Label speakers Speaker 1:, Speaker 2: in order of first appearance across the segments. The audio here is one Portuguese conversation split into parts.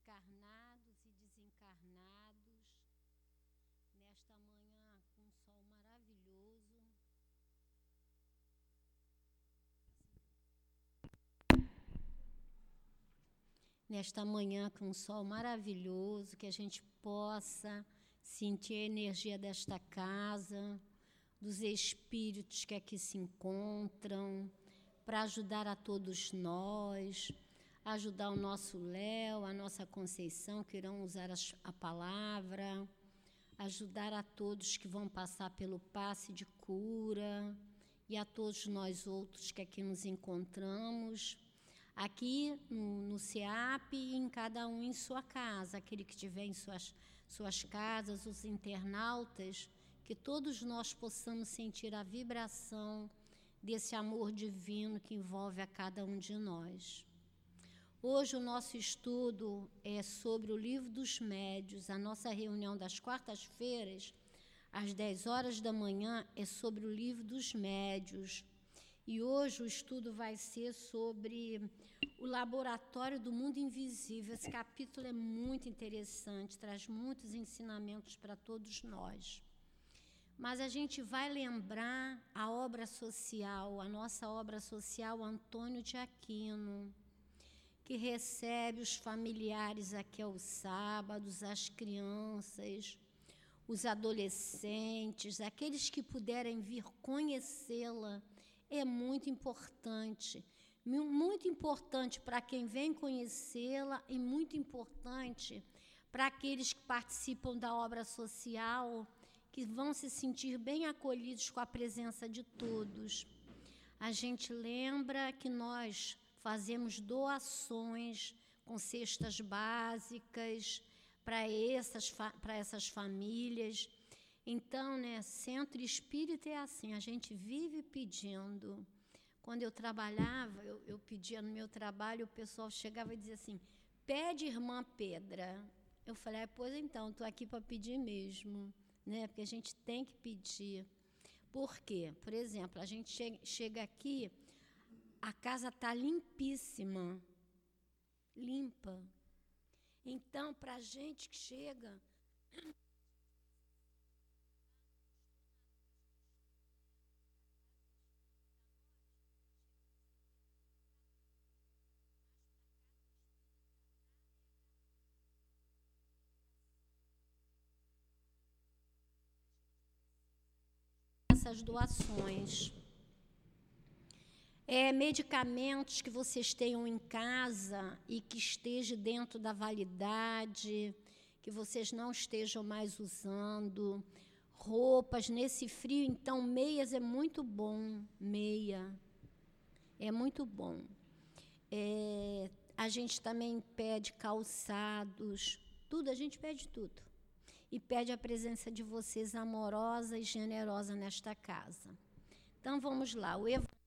Speaker 1: encarnados e desencarnados, nesta manhã com um sol maravilhoso. Nesta manhã com um sol maravilhoso, que a gente possa sentir a energia desta casa, dos espíritos que aqui se encontram, para ajudar a todos nós ajudar o nosso Léo, a nossa Conceição, que irão usar a palavra, ajudar a todos que vão passar pelo passe de cura. E a todos nós outros que aqui nos encontramos, aqui no, no CEAP e em cada um em sua casa, aquele que estiver em suas, suas casas, os internautas, que todos nós possamos sentir a vibração desse amor divino que envolve a cada um de nós. Hoje o nosso estudo é sobre o livro dos médios. A nossa reunião das quartas-feiras, às 10 horas da manhã, é sobre o livro dos médios. E hoje o estudo vai ser sobre o laboratório do mundo invisível. Esse capítulo é muito interessante, traz muitos ensinamentos para todos nós. Mas a gente vai lembrar a obra social, a nossa obra social Antônio de Aquino que recebe os familiares aqui aos sábados, as crianças, os adolescentes, aqueles que puderem vir conhecê-la, é muito importante. Muito importante para quem vem conhecê-la e muito importante para aqueles que participam da obra social, que vão se sentir bem acolhidos com a presença de todos. A gente lembra que nós fazemos doações com cestas básicas para essas, para essas famílias. Então, né, centro espírita é assim, a gente vive pedindo. Quando eu trabalhava, eu, eu pedia no meu trabalho, o pessoal chegava e dizia assim: pede irmã Pedra. Eu falei, ah, pois então, estou aqui para pedir mesmo, né? Porque a gente tem que pedir. Por quê? Por exemplo, a gente chega, chega aqui, a casa está limpíssima, limpa. Então, para a gente que chega. essas doações é, medicamentos que vocês tenham em casa e que esteja dentro da validade, que vocês não estejam mais usando. Roupas nesse frio, então meias é muito bom, meia é muito bom. É, a gente também pede calçados, tudo, a gente pede tudo. E pede a presença de vocês amorosa e generosa nesta casa. Então vamos lá, o Evangelho.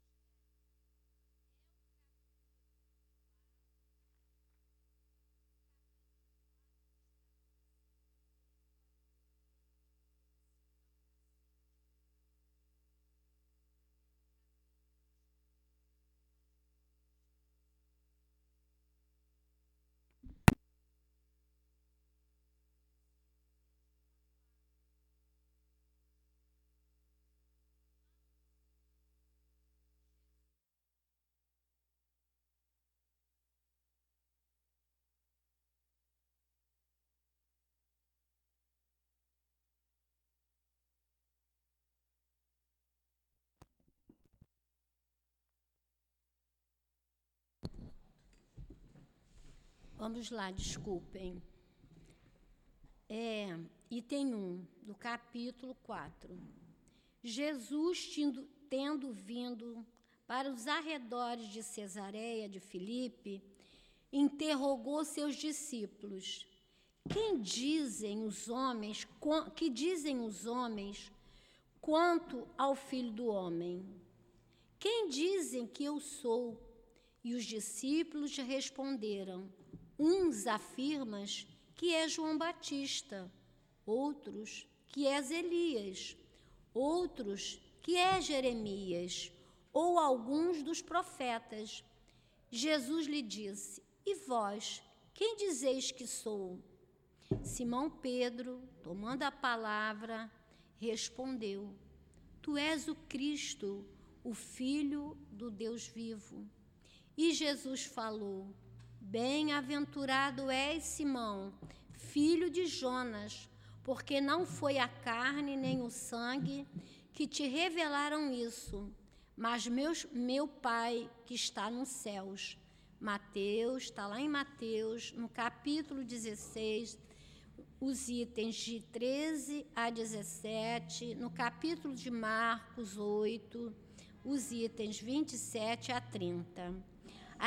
Speaker 1: Vamos lá, desculpem. É, item 1 do capítulo 4. Jesus, tendo, tendo vindo para os arredores de Cesareia de Filipe, interrogou seus discípulos: Quem dizem os homens, que dizem os homens quanto ao filho do homem? Quem dizem que eu sou? E os discípulos responderam: Uns afirmam que é João Batista, outros que és Elias, outros que é Jeremias, ou alguns dos profetas. Jesus lhe disse: E vós, Quem dizeis que sou? Simão Pedro, tomando a palavra, respondeu: Tu és o Cristo, o Filho do Deus vivo. E Jesus falou: Bem-aventurado és, Simão, filho de Jonas, porque não foi a carne nem o sangue que te revelaram isso, mas meus, meu Pai que está nos céus. Mateus, está lá em Mateus, no capítulo 16, os itens de 13 a 17, no capítulo de Marcos 8, os itens 27 a 30.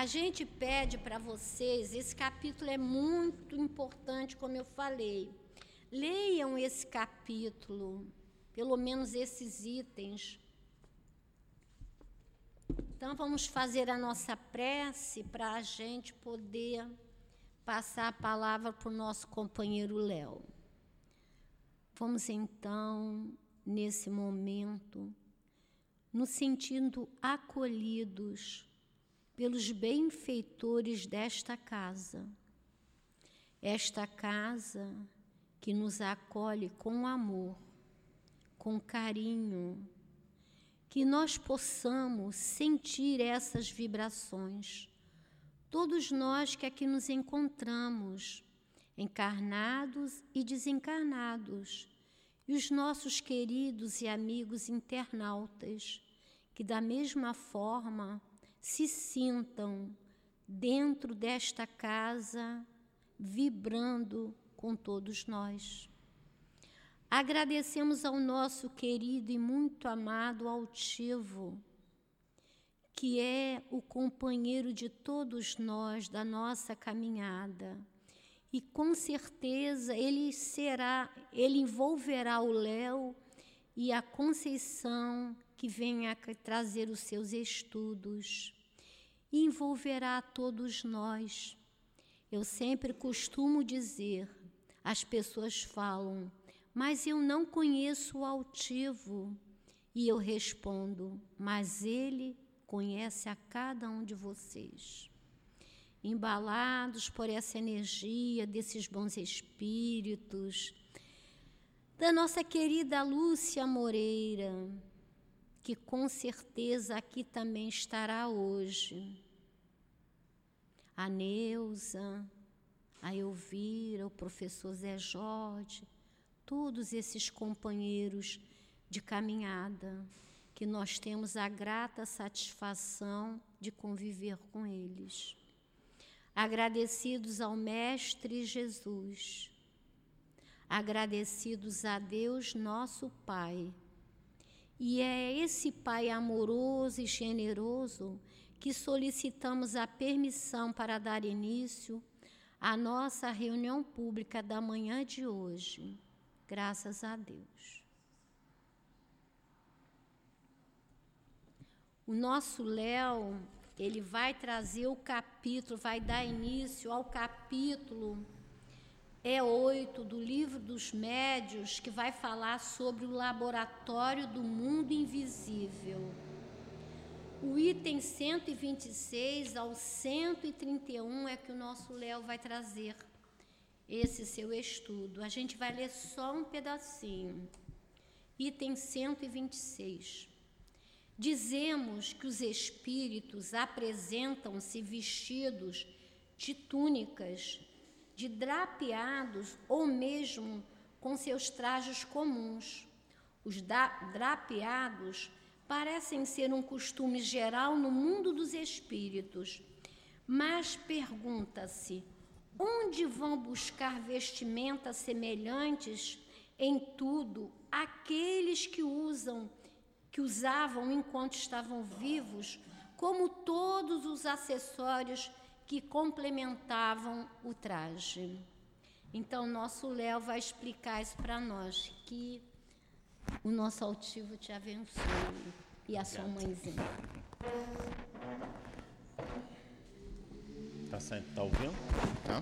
Speaker 1: A gente pede para vocês, esse capítulo é muito importante, como eu falei. Leiam esse capítulo, pelo menos esses itens. Então, vamos fazer a nossa prece para a gente poder passar a palavra para o nosso companheiro Léo. Vamos então, nesse momento, nos sentindo acolhidos pelos benfeitores desta casa. Esta casa que nos acolhe com amor, com carinho, que nós possamos sentir essas vibrações todos nós que aqui nos encontramos, encarnados e desencarnados, e os nossos queridos e amigos internautas, que da mesma forma se sintam dentro desta casa, vibrando com todos nós. Agradecemos ao nosso querido e muito amado altivo que é o companheiro de todos nós da nossa caminhada. E com certeza ele será, ele envolverá o Léo e a Conceição que vem a trazer os seus estudos. E envolverá todos nós. Eu sempre costumo dizer, as pessoas falam, mas eu não conheço o altivo. E eu respondo, mas ele conhece a cada um de vocês. Embalados por essa energia desses bons espíritos, da nossa querida Lúcia Moreira, que com certeza aqui também estará hoje. A Neuza, a Elvira, o professor Zé Jorge, todos esses companheiros de caminhada que nós temos a grata satisfação de conviver com eles. Agradecidos ao Mestre Jesus, agradecidos a Deus, nosso Pai. E é esse Pai amoroso e generoso que solicitamos a permissão para dar início à nossa reunião pública da manhã de hoje. Graças a Deus. O nosso Léo, ele vai trazer o capítulo, vai dar início ao capítulo é 8 do livro dos médios, que vai falar sobre o laboratório do mundo invisível. O item 126 ao 131 é que o nosso Léo vai trazer esse seu estudo. A gente vai ler só um pedacinho. Item 126. Dizemos que os espíritos apresentam-se vestidos de túnicas, de drapeados ou mesmo com seus trajes comuns. Os drapeados parecem ser um costume geral no mundo dos espíritos, mas pergunta-se: onde vão buscar vestimentas semelhantes em tudo aqueles que usam que usavam enquanto estavam vivos, como todos os acessórios que complementavam o traje. Então, nosso Léo vai explicar isso para nós, que o nosso altivo te abençoe e a sua mãezinha.
Speaker 2: Tá, tá ouvindo? Tá.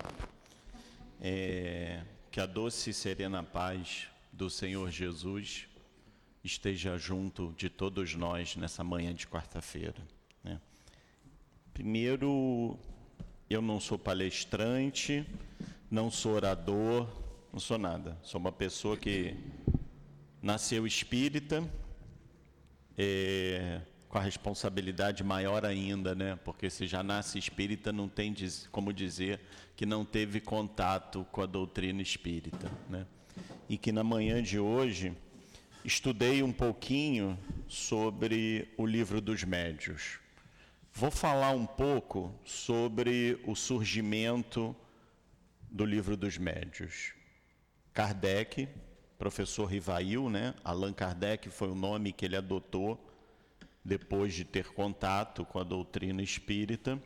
Speaker 2: É, que a doce e serena paz do Senhor Jesus esteja junto de todos nós nessa manhã de quarta-feira. Né? Primeiro, eu não sou palestrante, não sou orador, não sou nada. Sou uma pessoa que nasceu espírita, é, com a responsabilidade maior ainda, né? Porque se já nasce espírita, não tem como dizer que não teve contato com a doutrina espírita, né? E que na manhã de hoje estudei um pouquinho sobre o livro dos médios. Vou falar um pouco sobre o surgimento do livro dos médios. Kardec, professor Rivail, né? Allan Kardec foi o nome que ele adotou depois de ter contato com a doutrina espírita.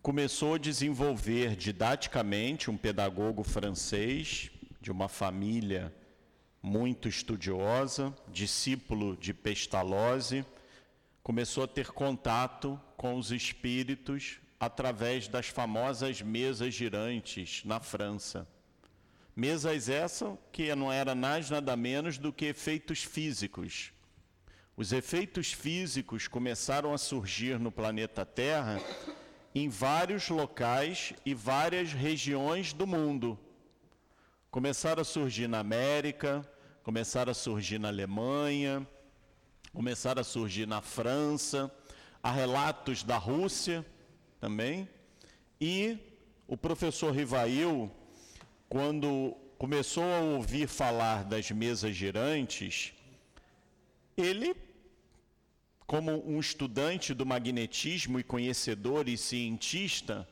Speaker 2: Começou a desenvolver didaticamente um pedagogo francês de uma família muito estudiosa, discípulo de Pestalozzi, começou a ter contato com os espíritos através das famosas mesas girantes na França. Mesas essas que não era mais nada menos do que efeitos físicos. Os efeitos físicos começaram a surgir no planeta Terra em vários locais e várias regiões do mundo. Começaram a surgir na América, começaram a surgir na Alemanha, começaram a surgir na França, há relatos da Rússia também. E o professor Rivail, quando começou a ouvir falar das mesas girantes, ele, como um estudante do magnetismo e conhecedor e cientista,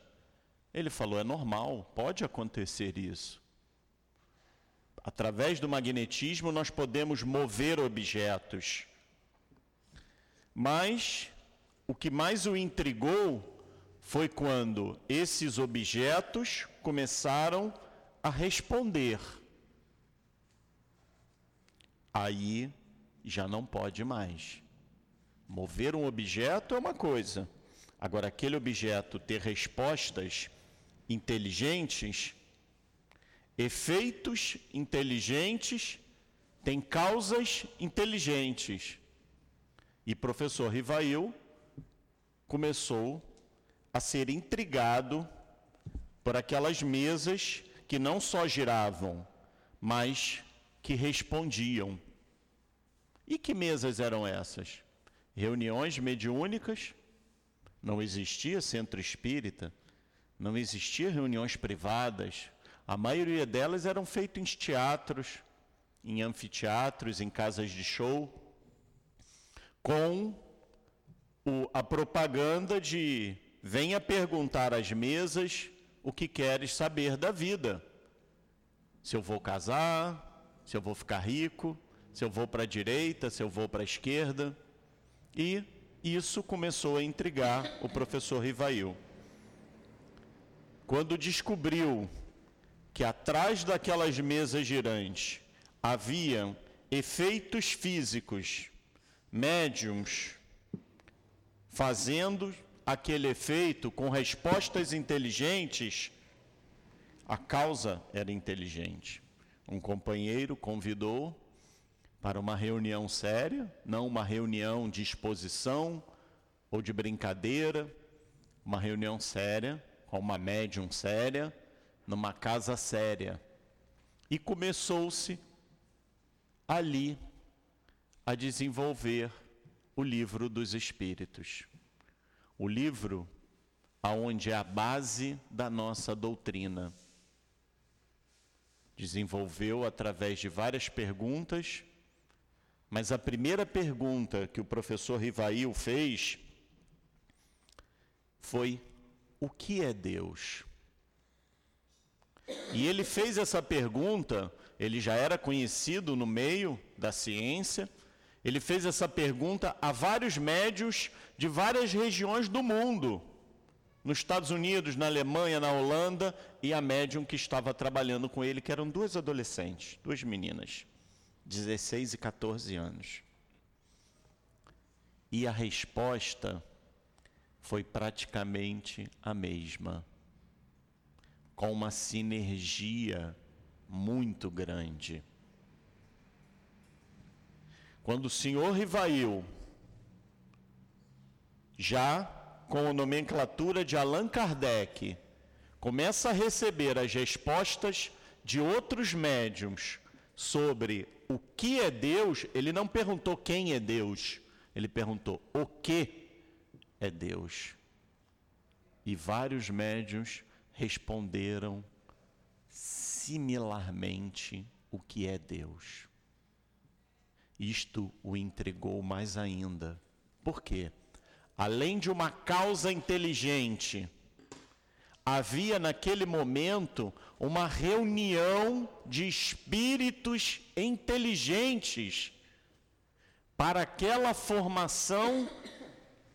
Speaker 2: ele falou: é normal, pode acontecer isso. Através do magnetismo, nós podemos mover objetos. Mas o que mais o intrigou foi quando esses objetos começaram a responder. Aí já não pode mais. Mover um objeto é uma coisa. Agora, aquele objeto ter respostas inteligentes, efeitos inteligentes, tem causas inteligentes. E professor Rivail começou a ser intrigado por aquelas mesas que não só giravam, mas que respondiam. E que mesas eram essas? Reuniões mediúnicas, não existia centro espírita, não existia reuniões privadas. A maioria delas eram feitas em teatros, em anfiteatros, em casas de show com o, a propaganda de venha perguntar às mesas o que queres saber da vida. Se eu vou casar, se eu vou ficar rico, se eu vou para a direita, se eu vou para a esquerda. E isso começou a intrigar o professor Rivail. Quando descobriu que atrás daquelas mesas girantes havia efeitos físicos médiums fazendo aquele efeito com respostas inteligentes, a causa era inteligente. Um companheiro convidou para uma reunião séria, não uma reunião de exposição ou de brincadeira, uma reunião séria, com uma médium séria, numa casa séria. E começou-se ali a desenvolver o livro dos Espíritos. O livro aonde é a base da nossa doutrina. Desenvolveu através de várias perguntas, mas a primeira pergunta que o professor Rivail fez foi: o que é Deus? E ele fez essa pergunta, ele já era conhecido no meio da ciência, ele fez essa pergunta a vários médios de várias regiões do mundo, nos Estados Unidos, na Alemanha, na Holanda, e a médium que estava trabalhando com ele, que eram duas adolescentes, duas meninas, 16 e 14 anos. E a resposta foi praticamente a mesma, com uma sinergia muito grande. Quando o senhor Rivail, já com a nomenclatura de Allan Kardec, começa a receber as respostas de outros médiums sobre o que é Deus, ele não perguntou quem é Deus, ele perguntou o que é Deus. E vários médiums responderam similarmente o que é Deus. Isto o entregou mais ainda. Por quê? Além de uma causa inteligente, havia naquele momento uma reunião de espíritos inteligentes para aquela formação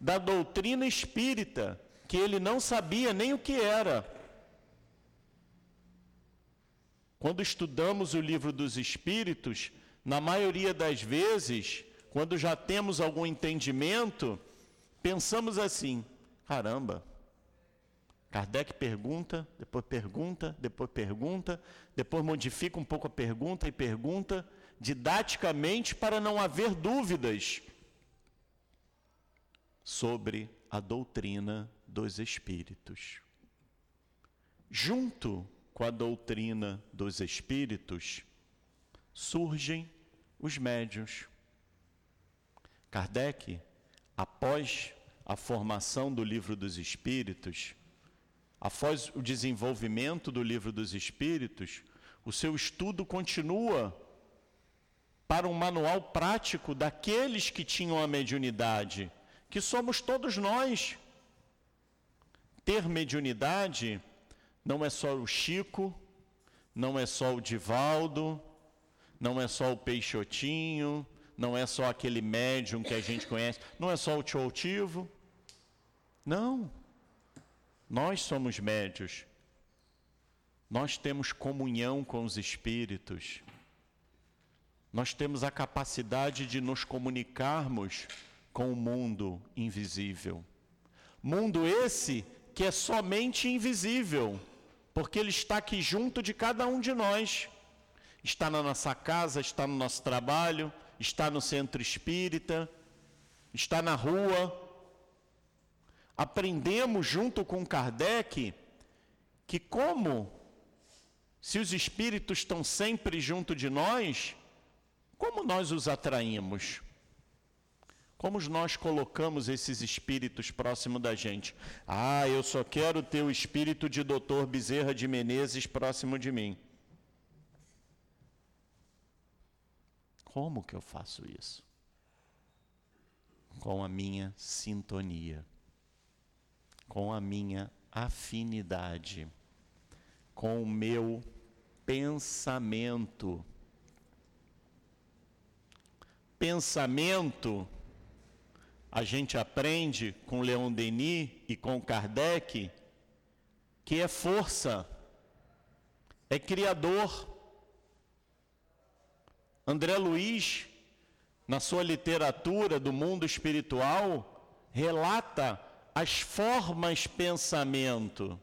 Speaker 2: da doutrina espírita, que ele não sabia nem o que era. Quando estudamos o livro dos Espíritos, na maioria das vezes, quando já temos algum entendimento, pensamos assim: caramba, Kardec pergunta, depois pergunta, depois pergunta, depois modifica um pouco a pergunta e pergunta, didaticamente para não haver dúvidas sobre a doutrina dos espíritos. Junto com a doutrina dos espíritos, surgem os médios. Kardec, após a formação do livro dos espíritos, após o desenvolvimento do livro dos espíritos, o seu estudo continua para um manual prático daqueles que tinham a mediunidade, que somos todos nós. Ter mediunidade não é só o Chico, não é só o Divaldo, não é só o Peixotinho, não é só aquele médium que a gente conhece, não é só o Tiotivo. Não. Nós somos médios. Nós temos comunhão com os espíritos. Nós temos a capacidade de nos comunicarmos com o mundo invisível. Mundo esse que é somente invisível porque Ele está aqui junto de cada um de nós. Está na nossa casa, está no nosso trabalho, está no centro espírita, está na rua. Aprendemos junto com Kardec que, como se os espíritos estão sempre junto de nós, como nós os atraímos? Como nós colocamos esses espíritos próximo da gente? Ah, eu só quero ter o espírito de Dr. Bezerra de Menezes próximo de mim. Como que eu faço isso? Com a minha sintonia, com a minha afinidade, com o meu pensamento. Pensamento a gente aprende com Leon Denis e com Kardec que é força, é criador. André Luiz, na sua literatura do mundo espiritual, relata as formas pensamento,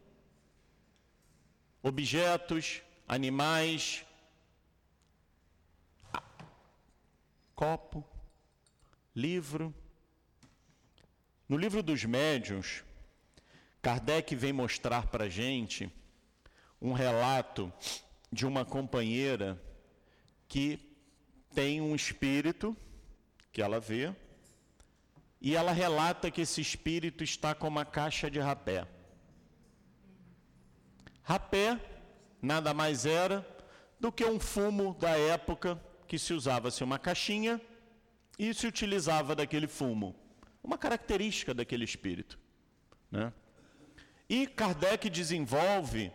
Speaker 2: objetos, animais, copo, livro, no livro dos médiuns, Kardec vem mostrar para a gente um relato de uma companheira que tem um espírito que ela vê e ela relata que esse espírito está com uma caixa de rapé. Rapé nada mais era do que um fumo da época que se usava-se uma caixinha e se utilizava daquele fumo uma característica daquele espírito. Né? E Kardec desenvolve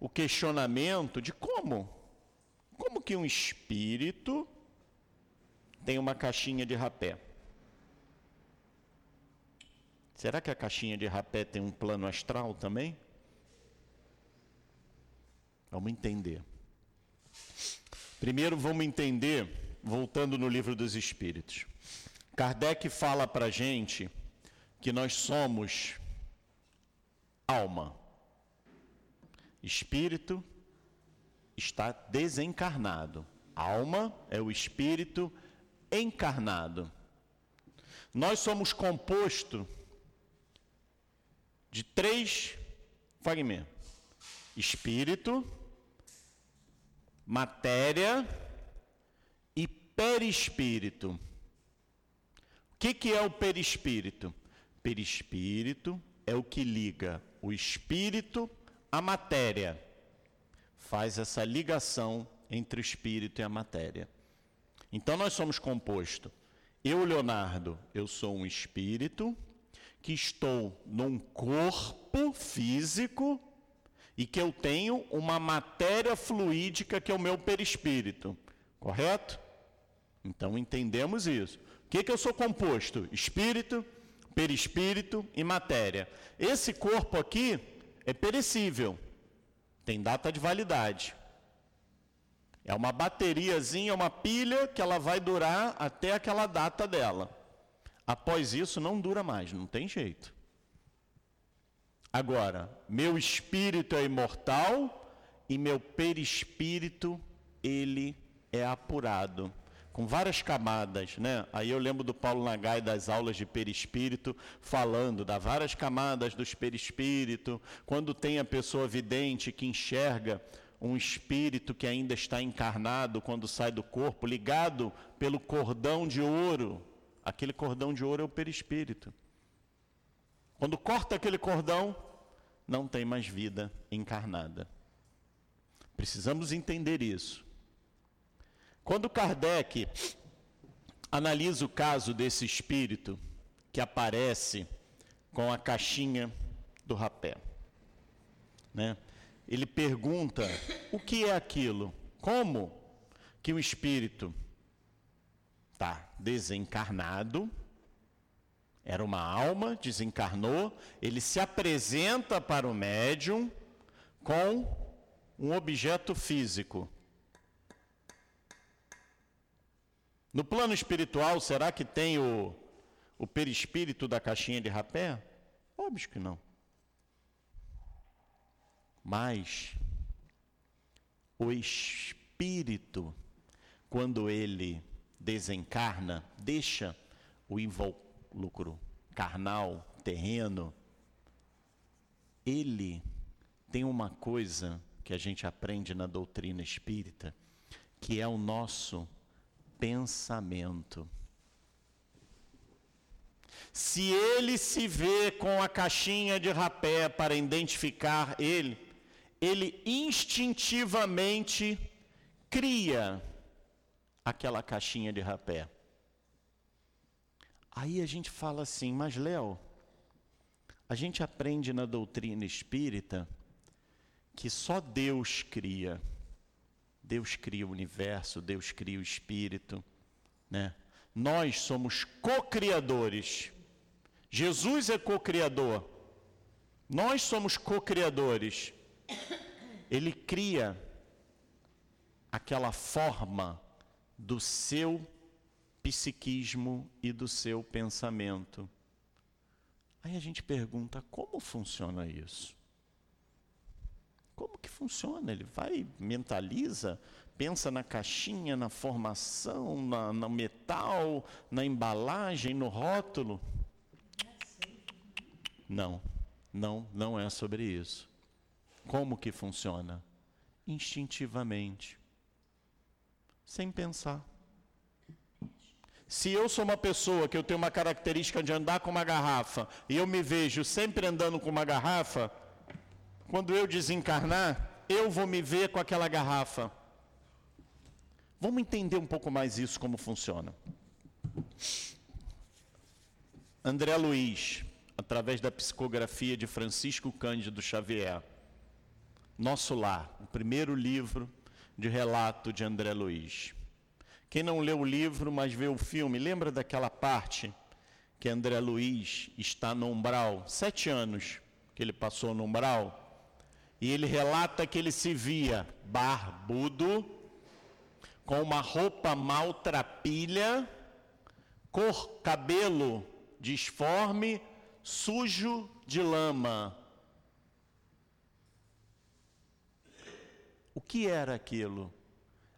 Speaker 2: o questionamento de como, como que um espírito tem uma caixinha de rapé. Será que a caixinha de rapé tem um plano astral também? Vamos entender. Primeiro vamos entender, voltando no livro dos Espíritos. Kardec fala para a gente que nós somos alma. Espírito está desencarnado. Alma é o espírito encarnado. Nós somos composto de três fragmentos: espírito, matéria e perispírito. O que, que é o perispírito? Perispírito é o que liga o espírito à matéria. Faz essa ligação entre o espírito e a matéria. Então nós somos composto. Eu, Leonardo, eu sou um espírito que estou num corpo físico e que eu tenho uma matéria fluídica que é o meu perispírito. Correto? Então entendemos isso. O que, que eu sou composto? Espírito, perispírito e matéria. Esse corpo aqui é perecível, tem data de validade. É uma bateriazinha, uma pilha que ela vai durar até aquela data dela. Após isso, não dura mais, não tem jeito. Agora, meu espírito é imortal e meu perispírito, ele é apurado com várias camadas, né? Aí eu lembro do Paulo Nagai das aulas de perispírito falando das várias camadas do perispírito, quando tem a pessoa vidente que enxerga um espírito que ainda está encarnado quando sai do corpo, ligado pelo cordão de ouro. Aquele cordão de ouro é o perispírito. Quando corta aquele cordão, não tem mais vida encarnada. Precisamos entender isso. Quando Kardec analisa o caso desse espírito que aparece com a caixinha do rapé, né? Ele pergunta: o que é aquilo? Como que o espírito está desencarnado? Era uma alma, desencarnou, ele se apresenta para o médium com um objeto físico. No plano espiritual, será que tem o, o perispírito da caixinha de rapé? Óbvio que não. Mas o espírito, quando ele desencarna, deixa o invólucro carnal, terreno, ele tem uma coisa que a gente aprende na doutrina espírita, que é o nosso pensamento. Se ele se vê com a caixinha de rapé para identificar ele, ele instintivamente cria aquela caixinha de rapé. Aí a gente fala assim, mas Léo, a gente aprende na doutrina espírita que só Deus cria. Deus cria o universo, Deus cria o espírito, né? Nós somos co-criadores. Jesus é co-criador. Nós somos co-criadores. Ele cria aquela forma do seu psiquismo e do seu pensamento. Aí a gente pergunta: como funciona isso? Como que funciona? Ele vai, mentaliza, pensa na caixinha, na formação, na, no metal, na embalagem, no rótulo? Não, não, não é sobre isso. Como que funciona? Instintivamente, sem pensar. Se eu sou uma pessoa que eu tenho uma característica de andar com uma garrafa e eu me vejo sempre andando com uma garrafa, quando eu desencarnar, eu vou me ver com aquela garrafa. Vamos entender um pouco mais isso como funciona. André Luiz, através da psicografia de Francisco Cândido Xavier, nosso Lar, o primeiro livro de relato de André Luiz. Quem não leu o livro, mas vê o filme, lembra daquela parte que André Luiz está no umbral, sete anos que ele passou no umbral, e ele relata que ele se via barbudo, com uma roupa maltrapilha, cor cabelo disforme, sujo de lama. O que era aquilo?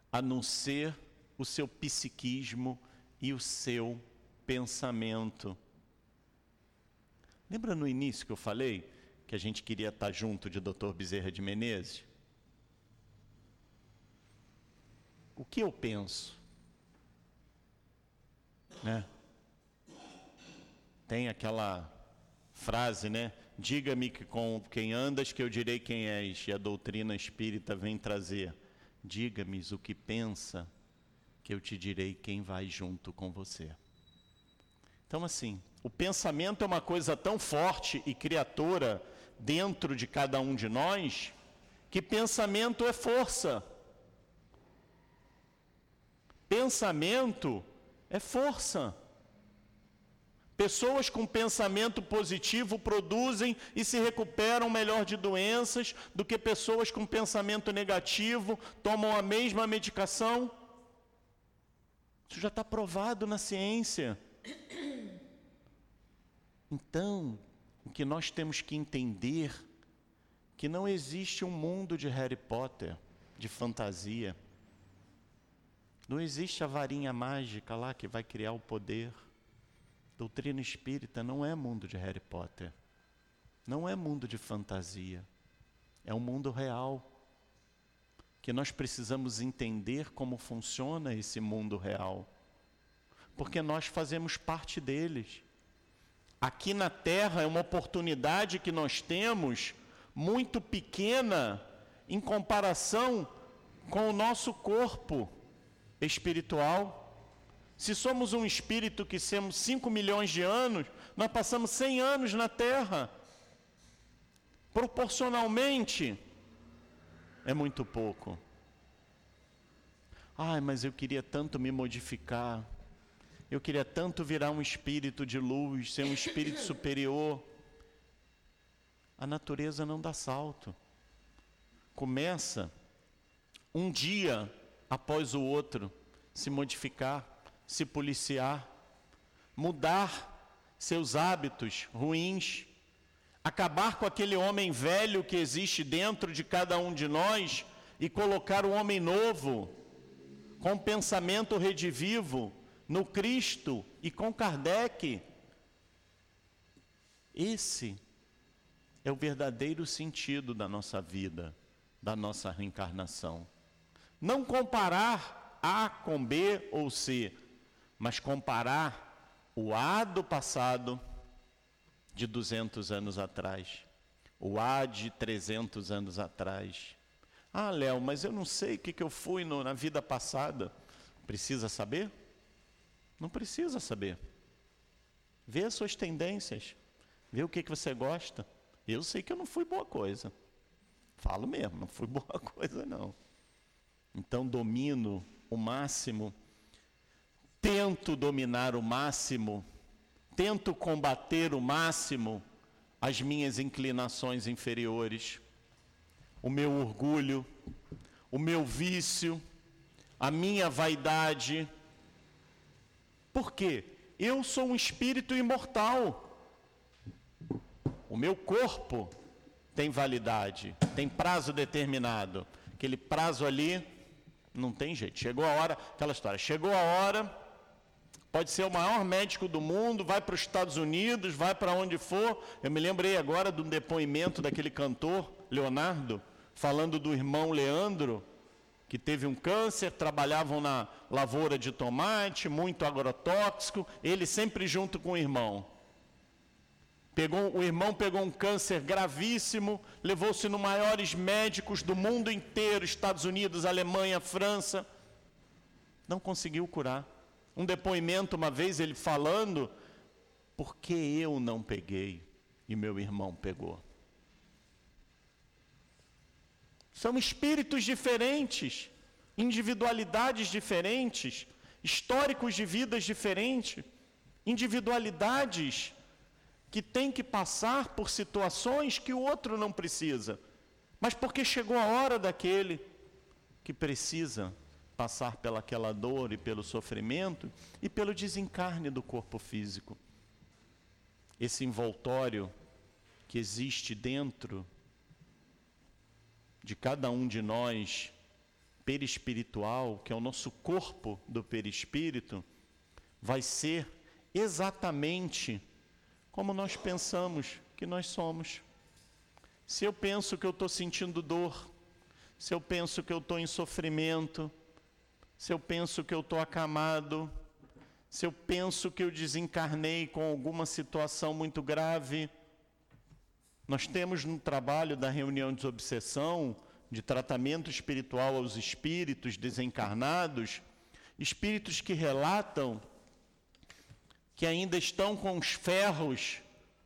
Speaker 2: A não ser o seu psiquismo e o seu pensamento. Lembra no início que eu falei que a gente queria estar junto de Dr. Bezerra de Menezes? O que eu penso? Né? Tem aquela frase, né? Diga-me que com quem andas, que eu direi quem és. E a doutrina espírita vem trazer. Diga-me o que pensa, que eu te direi quem vai junto com você. Então, assim, o pensamento é uma coisa tão forte e criatura dentro de cada um de nós, que pensamento é força. Pensamento é força. Pessoas com pensamento positivo produzem e se recuperam melhor de doenças do que pessoas com pensamento negativo tomam a mesma medicação. Isso já está provado na ciência. Então, o que nós temos que entender que não existe um mundo de Harry Potter, de fantasia. Não existe a varinha mágica lá que vai criar o poder. Doutrina espírita não é mundo de Harry Potter. Não é mundo de fantasia. É um mundo real. Que nós precisamos entender como funciona esse mundo real. Porque nós fazemos parte deles aqui na terra é uma oportunidade que nós temos muito pequena em comparação com o nosso corpo espiritual. Se somos um espírito que temos 5 milhões de anos, nós passamos 100 anos na terra. Proporcionalmente, é muito pouco. Ai, mas eu queria tanto me modificar. Eu queria tanto virar um espírito de luz, ser um espírito superior. A natureza não dá salto. Começa um dia após o outro se modificar, se policiar, mudar seus hábitos ruins, acabar com aquele homem velho que existe dentro de cada um de nós e colocar o um homem novo, com pensamento redivivo, no Cristo e com Kardec. Esse é o verdadeiro sentido da nossa vida, da nossa reencarnação. Não comparar A com B ou C, mas comparar o A do passado de 200 anos atrás, o A de 300 anos atrás. Ah, Léo, mas eu não sei o que, que eu fui no, na vida passada. Precisa saber? Não precisa saber. Vê as suas tendências. Vê o que, que você gosta. Eu sei que eu não fui boa coisa. Falo mesmo, não fui boa coisa, não. Então domino o máximo, tento dominar o máximo, tento combater o máximo as minhas inclinações inferiores, o meu orgulho, o meu vício, a minha vaidade, por quê? Eu sou um espírito imortal. O meu corpo tem validade, tem prazo determinado. Aquele prazo ali não tem jeito. Chegou a hora, aquela história, chegou a hora, pode ser o maior médico do mundo, vai para os Estados Unidos, vai para onde for. Eu me lembrei agora de um depoimento daquele cantor, Leonardo, falando do irmão Leandro, que teve um câncer, trabalhavam na lavoura de tomate, muito agrotóxico, ele sempre junto com o irmão. Pegou, o irmão pegou um câncer gravíssimo, levou-se nos maiores médicos do mundo inteiro, Estados Unidos, Alemanha, França, não conseguiu curar. Um depoimento uma vez ele falando, por que eu não peguei e meu irmão pegou? São espíritos diferentes, individualidades diferentes, históricos de vidas diferentes, individualidades que têm que passar por situações que o outro não precisa, mas porque chegou a hora daquele que precisa passar pelaquela dor e pelo sofrimento e pelo desencarne do corpo físico. Esse envoltório que existe dentro de cada um de nós perispiritual, que é o nosso corpo do perispírito, vai ser exatamente como nós pensamos que nós somos. Se eu penso que eu estou sentindo dor, se eu penso que eu estou em sofrimento, se eu penso que eu estou acamado, se eu penso que eu desencarnei com alguma situação muito grave, nós temos no trabalho da reunião de obsessão, de tratamento espiritual aos espíritos desencarnados, espíritos que relatam que ainda estão com os ferros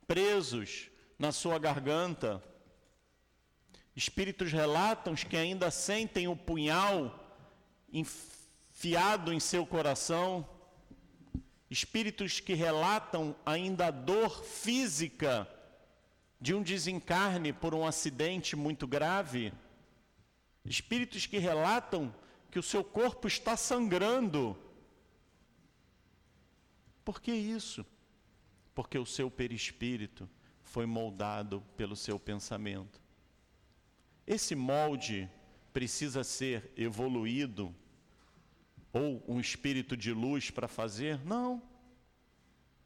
Speaker 2: presos na sua garganta. Espíritos relatam que ainda sentem o punhal enfiado em seu coração. Espíritos que relatam ainda a dor física de um desencarne por um acidente muito grave. Espíritos que relatam que o seu corpo está sangrando. Por que isso? Porque o seu perispírito foi moldado pelo seu pensamento. Esse molde precisa ser evoluído ou um espírito de luz para fazer? Não.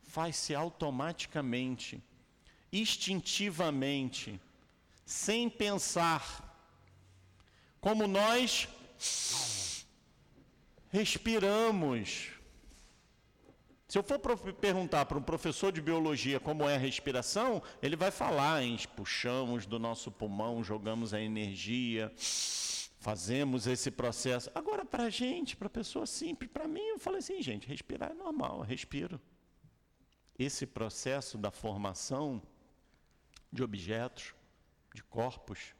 Speaker 2: Faz-se automaticamente instintivamente, sem pensar, como nós respiramos. Se eu for perguntar para um professor de biologia como é a respiração, ele vai falar, hein? puxamos do nosso pulmão, jogamos a energia, fazemos esse processo. Agora, para a gente, para a pessoa simples, para mim, eu falei assim, gente, respirar é normal, eu respiro. Esse processo da formação de objetos, de corpos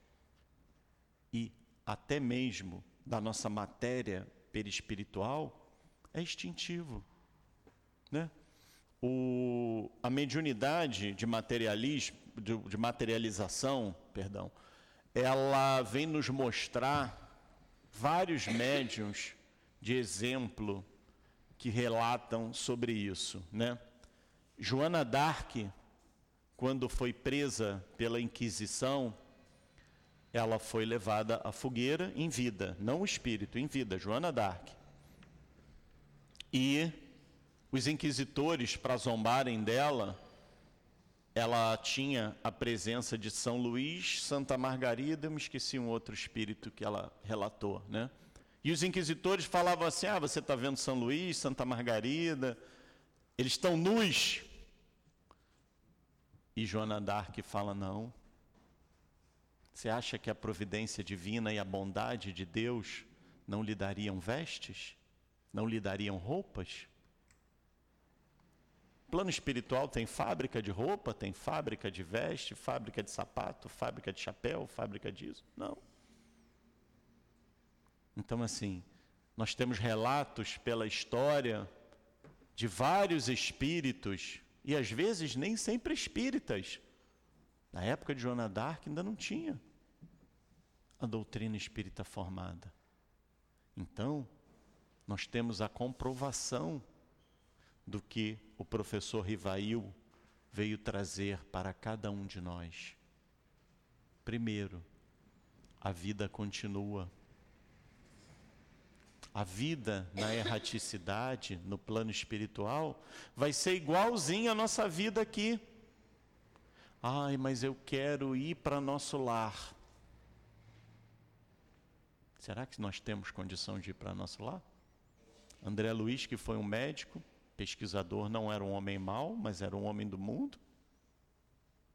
Speaker 2: e até mesmo da nossa matéria perispiritual é instintivo. Né? O, a mediunidade de materialismo, de, de materialização, perdão, ela vem nos mostrar vários médiums de exemplo que relatam sobre isso, né? Joana d'Arc quando foi presa pela Inquisição, ela foi levada à fogueira em vida, não o espírito, em vida, Joana d'Arc. E os inquisitores, para zombarem dela, ela tinha a presença de São Luís, Santa Margarida, eu me esqueci um outro espírito que ela relatou, né? E os inquisitores falavam assim: ah, você está vendo São Luís, Santa Margarida, eles estão nus, e Joana d'Arc fala: não. Você acha que a providência divina e a bondade de Deus não lhe dariam vestes? Não lhe dariam roupas? Plano espiritual tem fábrica de roupa, tem fábrica de veste, fábrica de sapato, fábrica de chapéu, fábrica disso? Não. Então, assim, nós temos relatos pela história de vários espíritos e às vezes nem sempre espíritas. Na época de Joana d'Arc ainda não tinha a doutrina espírita formada. Então, nós temos a comprovação do que o professor Rivail veio trazer para cada um de nós. Primeiro, a vida continua a vida na erraticidade, no plano espiritual, vai ser igualzinho à nossa vida aqui. Ai, mas eu quero ir para nosso lar. Será que nós temos condição de ir para nosso lar? André Luiz, que foi um médico, pesquisador, não era um homem mau, mas era um homem do mundo,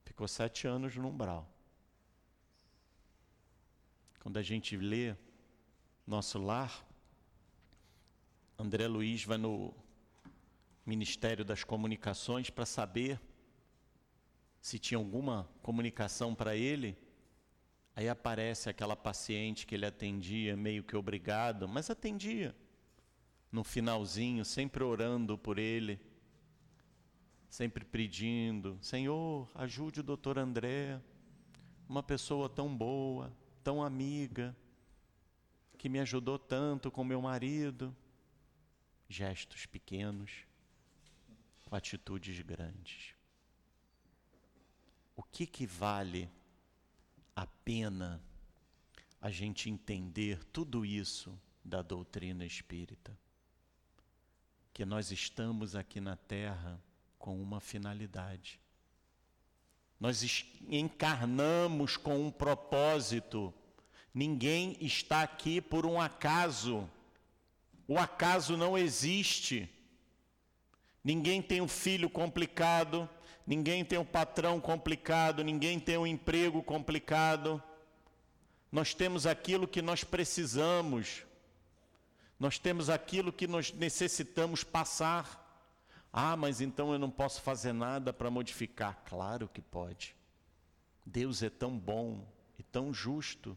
Speaker 2: ficou sete anos no umbral. Quando a gente lê nosso lar, André Luiz vai no Ministério das Comunicações para saber se tinha alguma comunicação para ele. Aí aparece aquela paciente que ele atendia, meio que obrigado, mas atendia. No finalzinho, sempre orando por ele, sempre pedindo: Senhor, ajude o doutor André, uma pessoa tão boa, tão amiga, que me ajudou tanto com meu marido gestos pequenos com atitudes grandes. O que que vale a pena a gente entender tudo isso da doutrina espírita? Que nós estamos aqui na Terra com uma finalidade. Nós encarnamos com um propósito. Ninguém está aqui por um acaso. O acaso não existe. Ninguém tem um filho complicado, ninguém tem um patrão complicado, ninguém tem um emprego complicado. Nós temos aquilo que nós precisamos. Nós temos aquilo que nós necessitamos passar. Ah, mas então eu não posso fazer nada para modificar. Claro que pode. Deus é tão bom e tão justo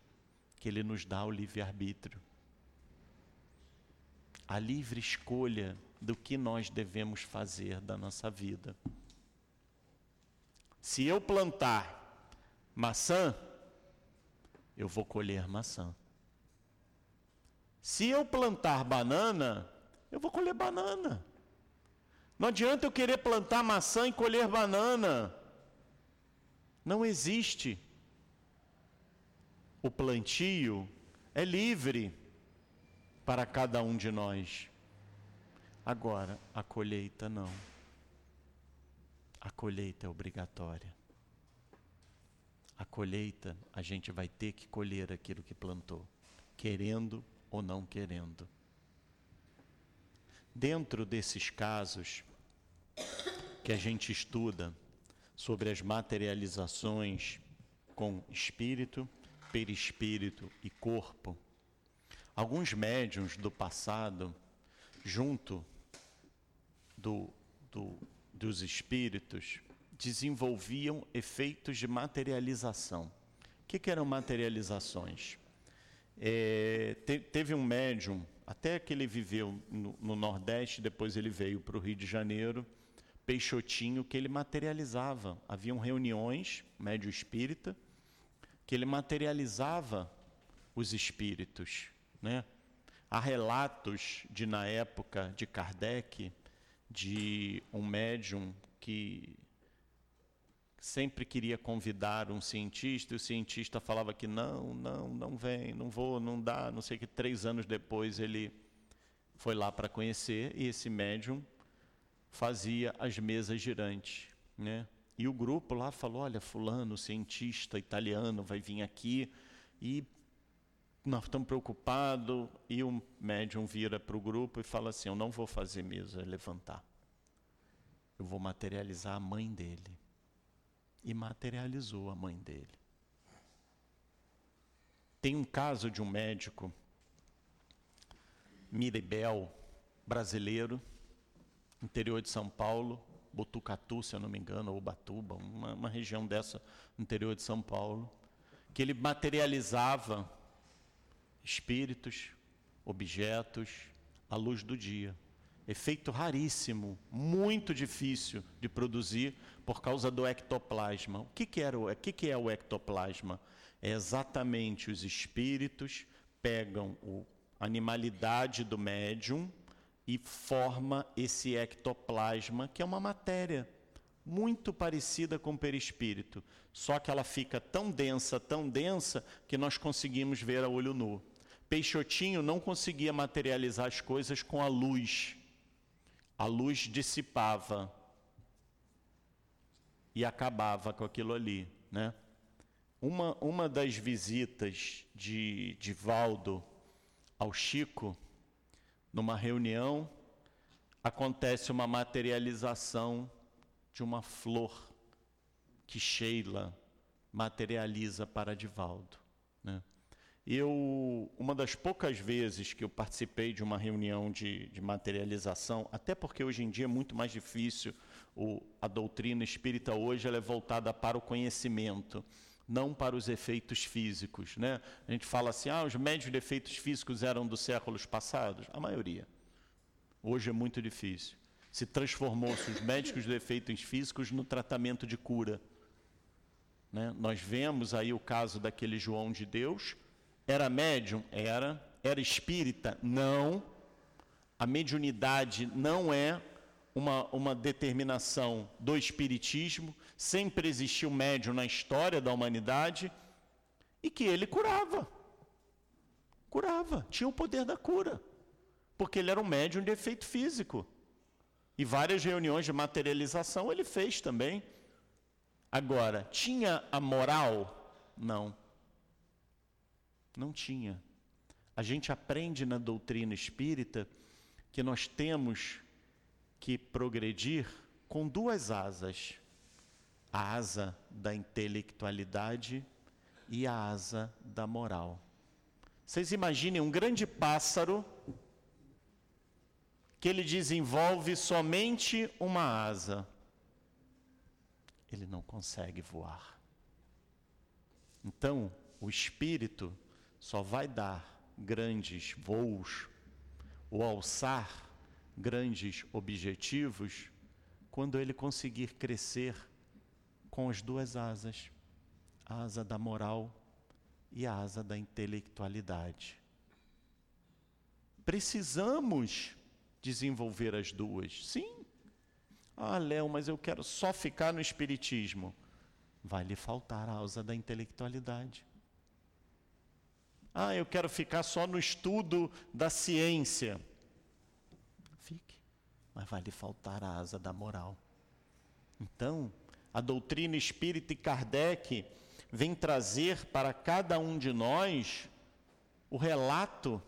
Speaker 2: que Ele nos dá o livre-arbítrio. A livre escolha do que nós devemos fazer da nossa vida. Se eu plantar maçã, eu vou colher maçã. Se eu plantar banana, eu vou colher banana. Não adianta eu querer plantar maçã e colher banana. Não existe. O plantio é livre para cada um de nós. Agora, a colheita não. A colheita é obrigatória. A colheita, a gente vai ter que colher aquilo que plantou, querendo ou não querendo. Dentro desses casos que a gente estuda sobre as materializações com espírito, perispírito e corpo, alguns médiums do passado, junto do, do, dos espíritos, desenvolviam efeitos de materialização. O que, que eram materializações? É, te, teve um médium, até que ele viveu no, no Nordeste, depois ele veio para o Rio de Janeiro, Peixotinho, que ele materializava. Haviam reuniões, médio espírita, que ele materializava os espíritos. Né? Há relatos de, na época de Kardec, de um médium que sempre queria convidar um cientista, e o cientista falava que não, não, não vem, não vou, não dá, não sei que. Três anos depois ele foi lá para conhecer, e esse médium fazia as mesas girantes. Né? E o grupo lá falou: olha, fulano, cientista italiano, vai vir aqui e nós estamos preocupados. E o médium vira para o grupo e fala assim: eu não vou fazer mesa, levantar. Eu vou materializar a mãe dele e materializou a mãe dele. Tem um caso de um médico, Miribel, brasileiro, interior de São Paulo, Botucatu, se eu não me engano, ou Batuba, uma, uma região dessa, interior de São Paulo, que ele materializava espíritos, objetos, à luz do dia. Efeito raríssimo, muito difícil de produzir por causa do ectoplasma. O que, que, era, o que, que é o ectoplasma? É exatamente os espíritos pegam a animalidade do médium e forma esse ectoplasma, que é uma matéria muito parecida com o perispírito, só que ela fica tão densa, tão densa, que nós conseguimos ver a olho nu. Peixotinho não conseguia materializar as coisas com a luz a luz dissipava e acabava com aquilo ali, né? Uma, uma das visitas de, de Valdo ao Chico, numa reunião, acontece uma materialização de uma flor que Sheila materializa para Divaldo. Né? Eu, uma das poucas vezes que eu participei de uma reunião de, de materialização, até porque hoje em dia é muito mais difícil, o, a doutrina espírita hoje ela é voltada para o conhecimento, não para os efeitos físicos. Né? A gente fala assim, ah, os médios de efeitos físicos eram dos séculos passados? A maioria. Hoje é muito difícil. Se transformou-se os médicos de efeitos físicos no tratamento de cura. Né? Nós vemos aí o caso daquele João de Deus, era médium? Era. Era espírita? Não. A mediunidade não é uma, uma determinação do espiritismo. Sempre existiu médium na história da humanidade e que ele curava. Curava, tinha o poder da cura. Porque ele era um médium de efeito físico. E várias reuniões de materialização ele fez também. Agora, tinha a moral? Não. Não tinha. A gente aprende na doutrina espírita que nós temos que progredir com duas asas: a asa da intelectualidade e a asa da moral. Vocês imaginem um grande pássaro que ele desenvolve somente uma asa. Ele não consegue voar. Então, o espírito só vai dar grandes voos ou alçar grandes objetivos quando ele conseguir crescer com as duas asas, a asa da moral e a asa da intelectualidade. Precisamos desenvolver as duas. Sim. Ah, Léo, mas eu quero só ficar no espiritismo. Vai lhe faltar a asa da intelectualidade. Ah, eu quero ficar só no estudo da ciência. Fique, mas vai lhe faltar a asa da moral. Então, a doutrina espírita e Kardec vem trazer para cada um de nós o relato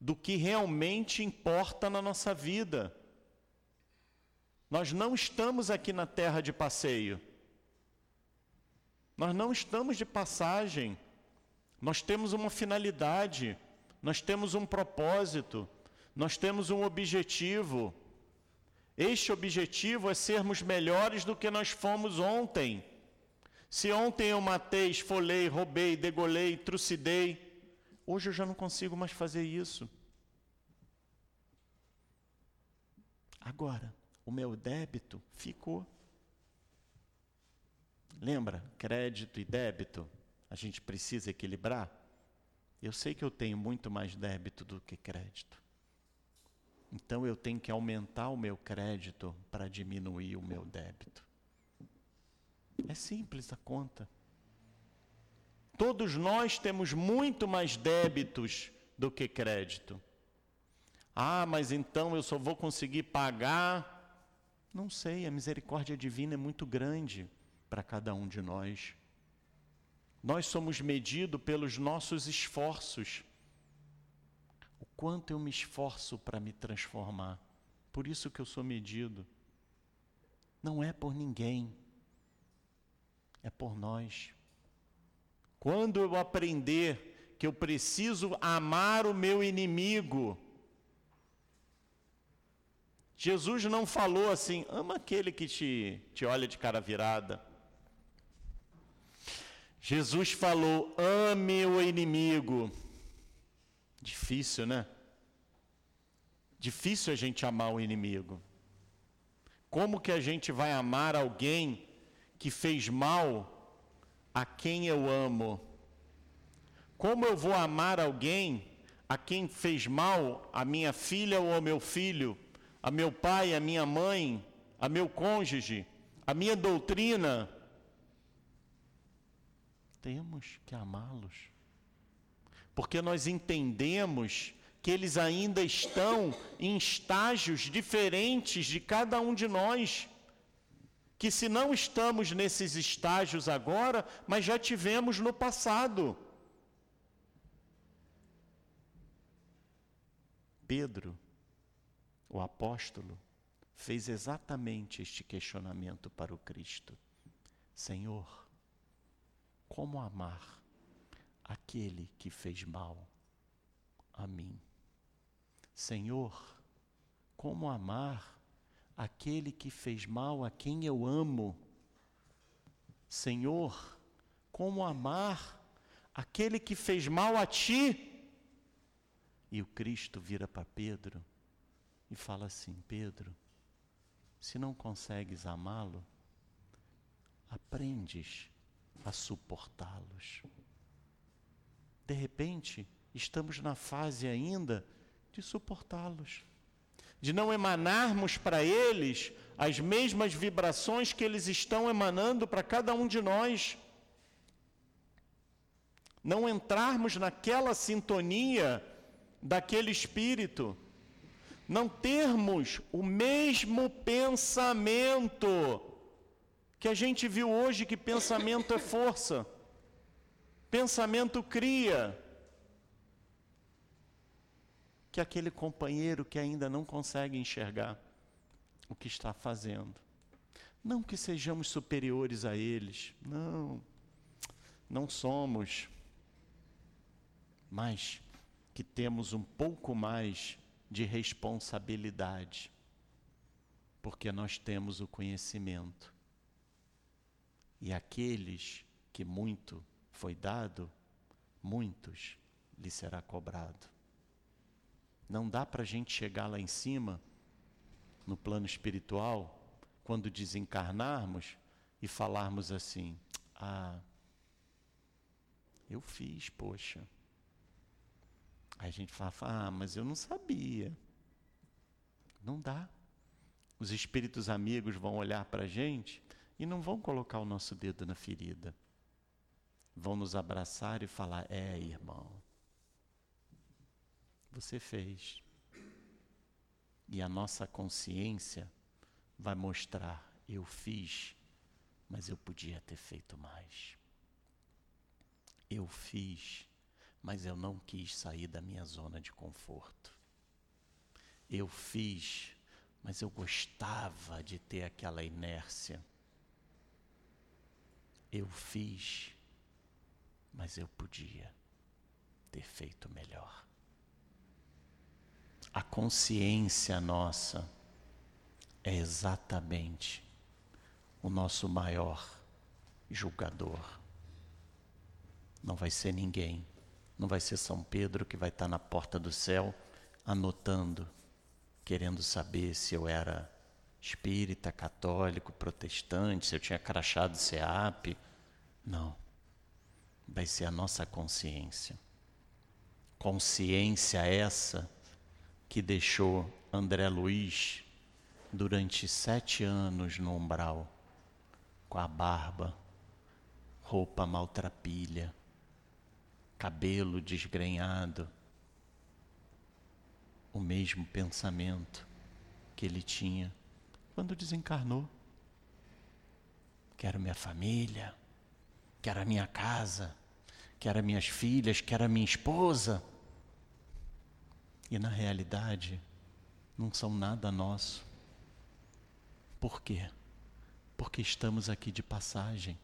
Speaker 2: do que realmente importa na nossa vida. Nós não estamos aqui na terra de passeio. Nós não estamos de passagem. Nós temos uma finalidade, nós temos um propósito, nós temos um objetivo. Este objetivo é sermos melhores do que nós fomos ontem. Se ontem eu matei, esfolei, roubei, degolei, trucidei, hoje eu já não consigo mais fazer isso. Agora, o meu débito ficou. Lembra? Crédito e débito a gente precisa equilibrar? Eu sei que eu tenho muito mais débito do que crédito. Então eu tenho que aumentar o meu crédito para diminuir o meu débito. É simples a conta. Todos nós temos muito mais débitos do que crédito. Ah, mas então eu só vou conseguir pagar. Não sei, a misericórdia divina é muito grande para cada um de nós. Nós somos medidos pelos nossos esforços. O quanto eu me esforço para me transformar. Por isso que eu sou medido. Não é por ninguém, é por nós. Quando eu aprender que eu preciso amar o meu inimigo, Jesus não falou assim, ama aquele que te, te olha de cara virada. Jesus falou: ame o inimigo. Difícil, né? Difícil a gente amar o inimigo. Como que a gente vai amar alguém que fez mal a quem eu amo? Como eu vou amar alguém a quem fez mal a minha filha ou ao meu filho, a meu pai, a minha mãe, a meu cônjuge, a minha doutrina? Temos que amá-los. Porque nós entendemos que eles ainda estão em estágios diferentes de cada um de nós. Que se não estamos nesses estágios agora, mas já tivemos no passado. Pedro, o apóstolo, fez exatamente este questionamento para o Cristo: Senhor, como amar aquele que fez mal a mim? Senhor, como amar aquele que fez mal a quem eu amo? Senhor, como amar aquele que fez mal a ti? E o Cristo vira para Pedro e fala assim: Pedro, se não consegues amá-lo, aprendes a suportá-los. De repente, estamos na fase ainda de suportá-los, de não emanarmos para eles as mesmas vibrações que eles estão emanando para cada um de nós. Não entrarmos naquela sintonia daquele espírito, não termos o mesmo pensamento Que a gente viu hoje que pensamento é força. Pensamento cria. Que aquele companheiro que ainda não consegue enxergar o que está fazendo. Não que sejamos superiores a eles, não, não somos, mas que temos um pouco mais de responsabilidade, porque nós temos o conhecimento. E aqueles que muito foi dado, muitos lhe será cobrado. Não dá para a gente chegar lá em cima, no plano espiritual, quando desencarnarmos e falarmos assim: Ah, eu fiz, poxa. Aí a gente fala: Ah, mas eu não sabia. Não dá. Os espíritos amigos vão olhar para a gente e não vão colocar o nosso dedo na ferida. Vão nos abraçar e falar: É, irmão, você fez. E a nossa consciência vai mostrar: Eu fiz, mas eu podia ter feito mais. Eu fiz, mas eu não quis sair da minha zona de conforto. Eu fiz, mas eu gostava de ter aquela inércia. Eu fiz, mas eu podia ter feito melhor. A consciência nossa é exatamente o nosso maior julgador. Não vai ser ninguém, não vai ser São Pedro que vai estar na porta do céu anotando, querendo saber se eu era espírita, católico, protestante, se eu tinha crachado SEAP. Não. Vai ser a nossa consciência. Consciência essa que deixou André Luiz durante sete anos no umbral, com a barba, roupa maltrapilha, cabelo desgrenhado, o mesmo pensamento que ele tinha quando desencarnou. Quero minha família, quero a minha casa, quero minhas filhas, quero a minha esposa. E na realidade, não são nada nosso. Por quê? Porque estamos aqui de passagem.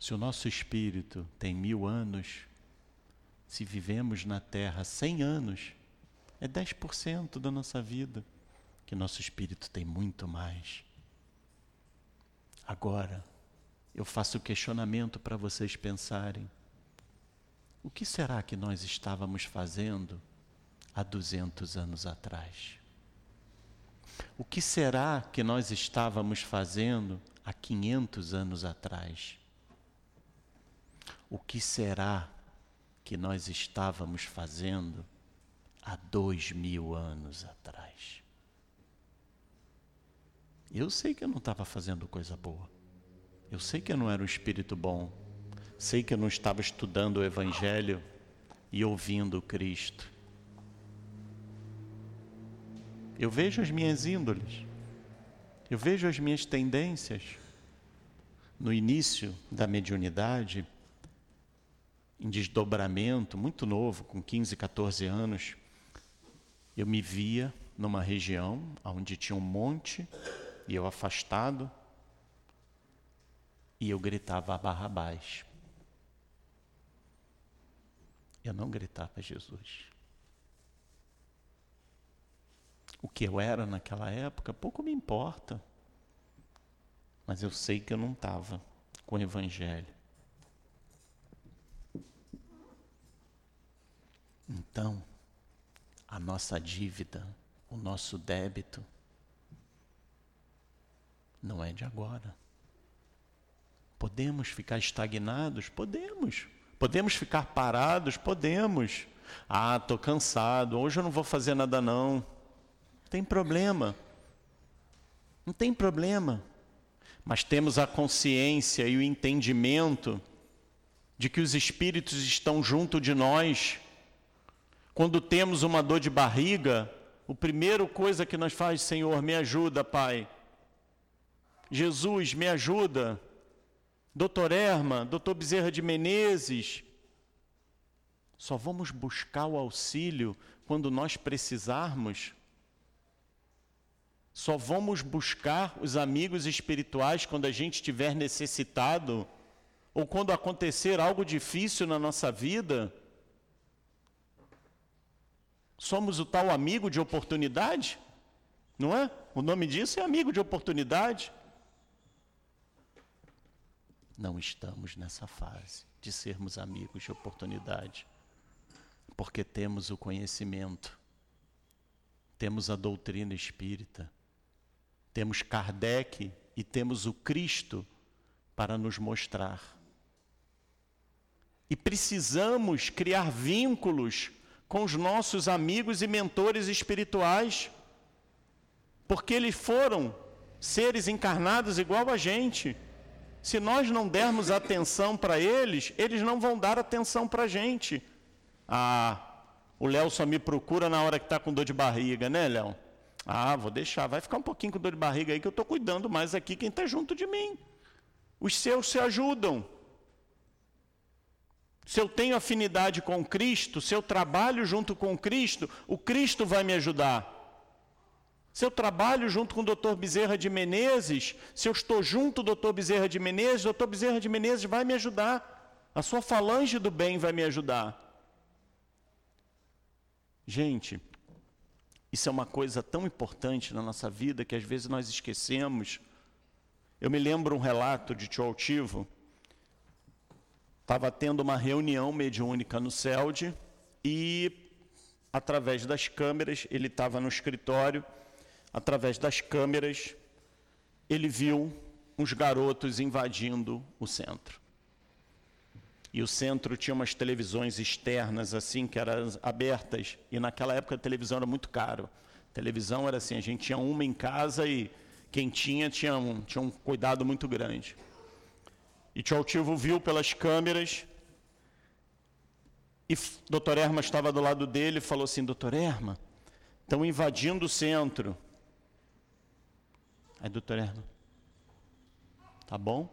Speaker 2: Se o nosso espírito tem mil anos, se vivemos na Terra cem anos, é 10% da nossa vida, que nosso espírito tem muito mais. Agora, eu faço o questionamento para vocês pensarem: o que será que nós estávamos fazendo há 200 anos atrás? O que será que nós estávamos fazendo há 500 anos atrás? O que será que nós estávamos fazendo há dois mil anos atrás. Eu sei que eu não estava fazendo coisa boa. Eu sei que eu não era um espírito bom. Sei que eu não estava estudando o Evangelho e ouvindo Cristo. Eu vejo as minhas índoles. Eu vejo as minhas tendências. No início da mediunidade, em desdobramento, muito novo, com 15, 14 anos, eu me via numa região onde tinha um monte e eu afastado e eu gritava a Barrabás. Eu não gritava Jesus. O que eu era naquela época, pouco me importa. Mas eu sei que eu não estava com o Evangelho. Então, a nossa dívida, o nosso débito, não é de agora. Podemos ficar estagnados? Podemos. Podemos ficar parados? Podemos. Ah, estou cansado, hoje eu não vou fazer nada não. Não tem problema. Não tem problema. Mas temos a consciência e o entendimento de que os espíritos estão junto de nós quando temos uma dor de barriga, o primeiro coisa que nós faz, Senhor, me ajuda, Pai. Jesus, me ajuda. Doutor Erma, doutor Bezerra de Menezes. Só vamos buscar o auxílio quando nós precisarmos. Só vamos buscar os amigos espirituais quando a gente estiver necessitado ou quando acontecer algo difícil na nossa vida. Somos o tal amigo de oportunidade? Não é? O nome disso é amigo de oportunidade. Não estamos nessa fase de sermos amigos de oportunidade, porque temos o conhecimento, temos a doutrina espírita, temos Kardec e temos o Cristo para nos mostrar. E precisamos criar vínculos com os nossos amigos e mentores espirituais, porque eles foram seres encarnados igual a gente. Se nós não dermos atenção para eles, eles não vão dar atenção para a gente. Ah, o Léo só me procura na hora que está com dor de barriga, né, Léo? Ah, vou deixar, vai ficar um pouquinho com dor de barriga aí que eu estou cuidando mais aqui quem está junto de mim. Os seus se ajudam. Se eu tenho afinidade com Cristo, se eu trabalho junto com Cristo, o Cristo vai me ajudar. Se eu trabalho junto com o doutor Bezerra de Menezes, se eu estou junto do doutor Bezerra de Menezes, o doutor Bezerra de Menezes vai me ajudar. A sua falange do bem vai me ajudar. Gente, isso é uma coisa tão importante na nossa vida que às vezes nós esquecemos. Eu me lembro um relato de Tio Altivo. Estava tendo uma reunião mediúnica no CELD e, através das câmeras, ele estava no escritório através das câmeras, ele viu uns garotos invadindo o centro. E o centro tinha umas televisões externas, assim, que eram abertas. E naquela época a televisão era muito caro. A televisão era assim, a gente tinha uma em casa e quem tinha tinha um, tinha um cuidado muito grande. E Tio Altivo viu pelas câmeras e Dr. Erma estava do lado dele e falou assim, Doutor Erma, estão invadindo o centro. Aí, doutor Erma, tá bom?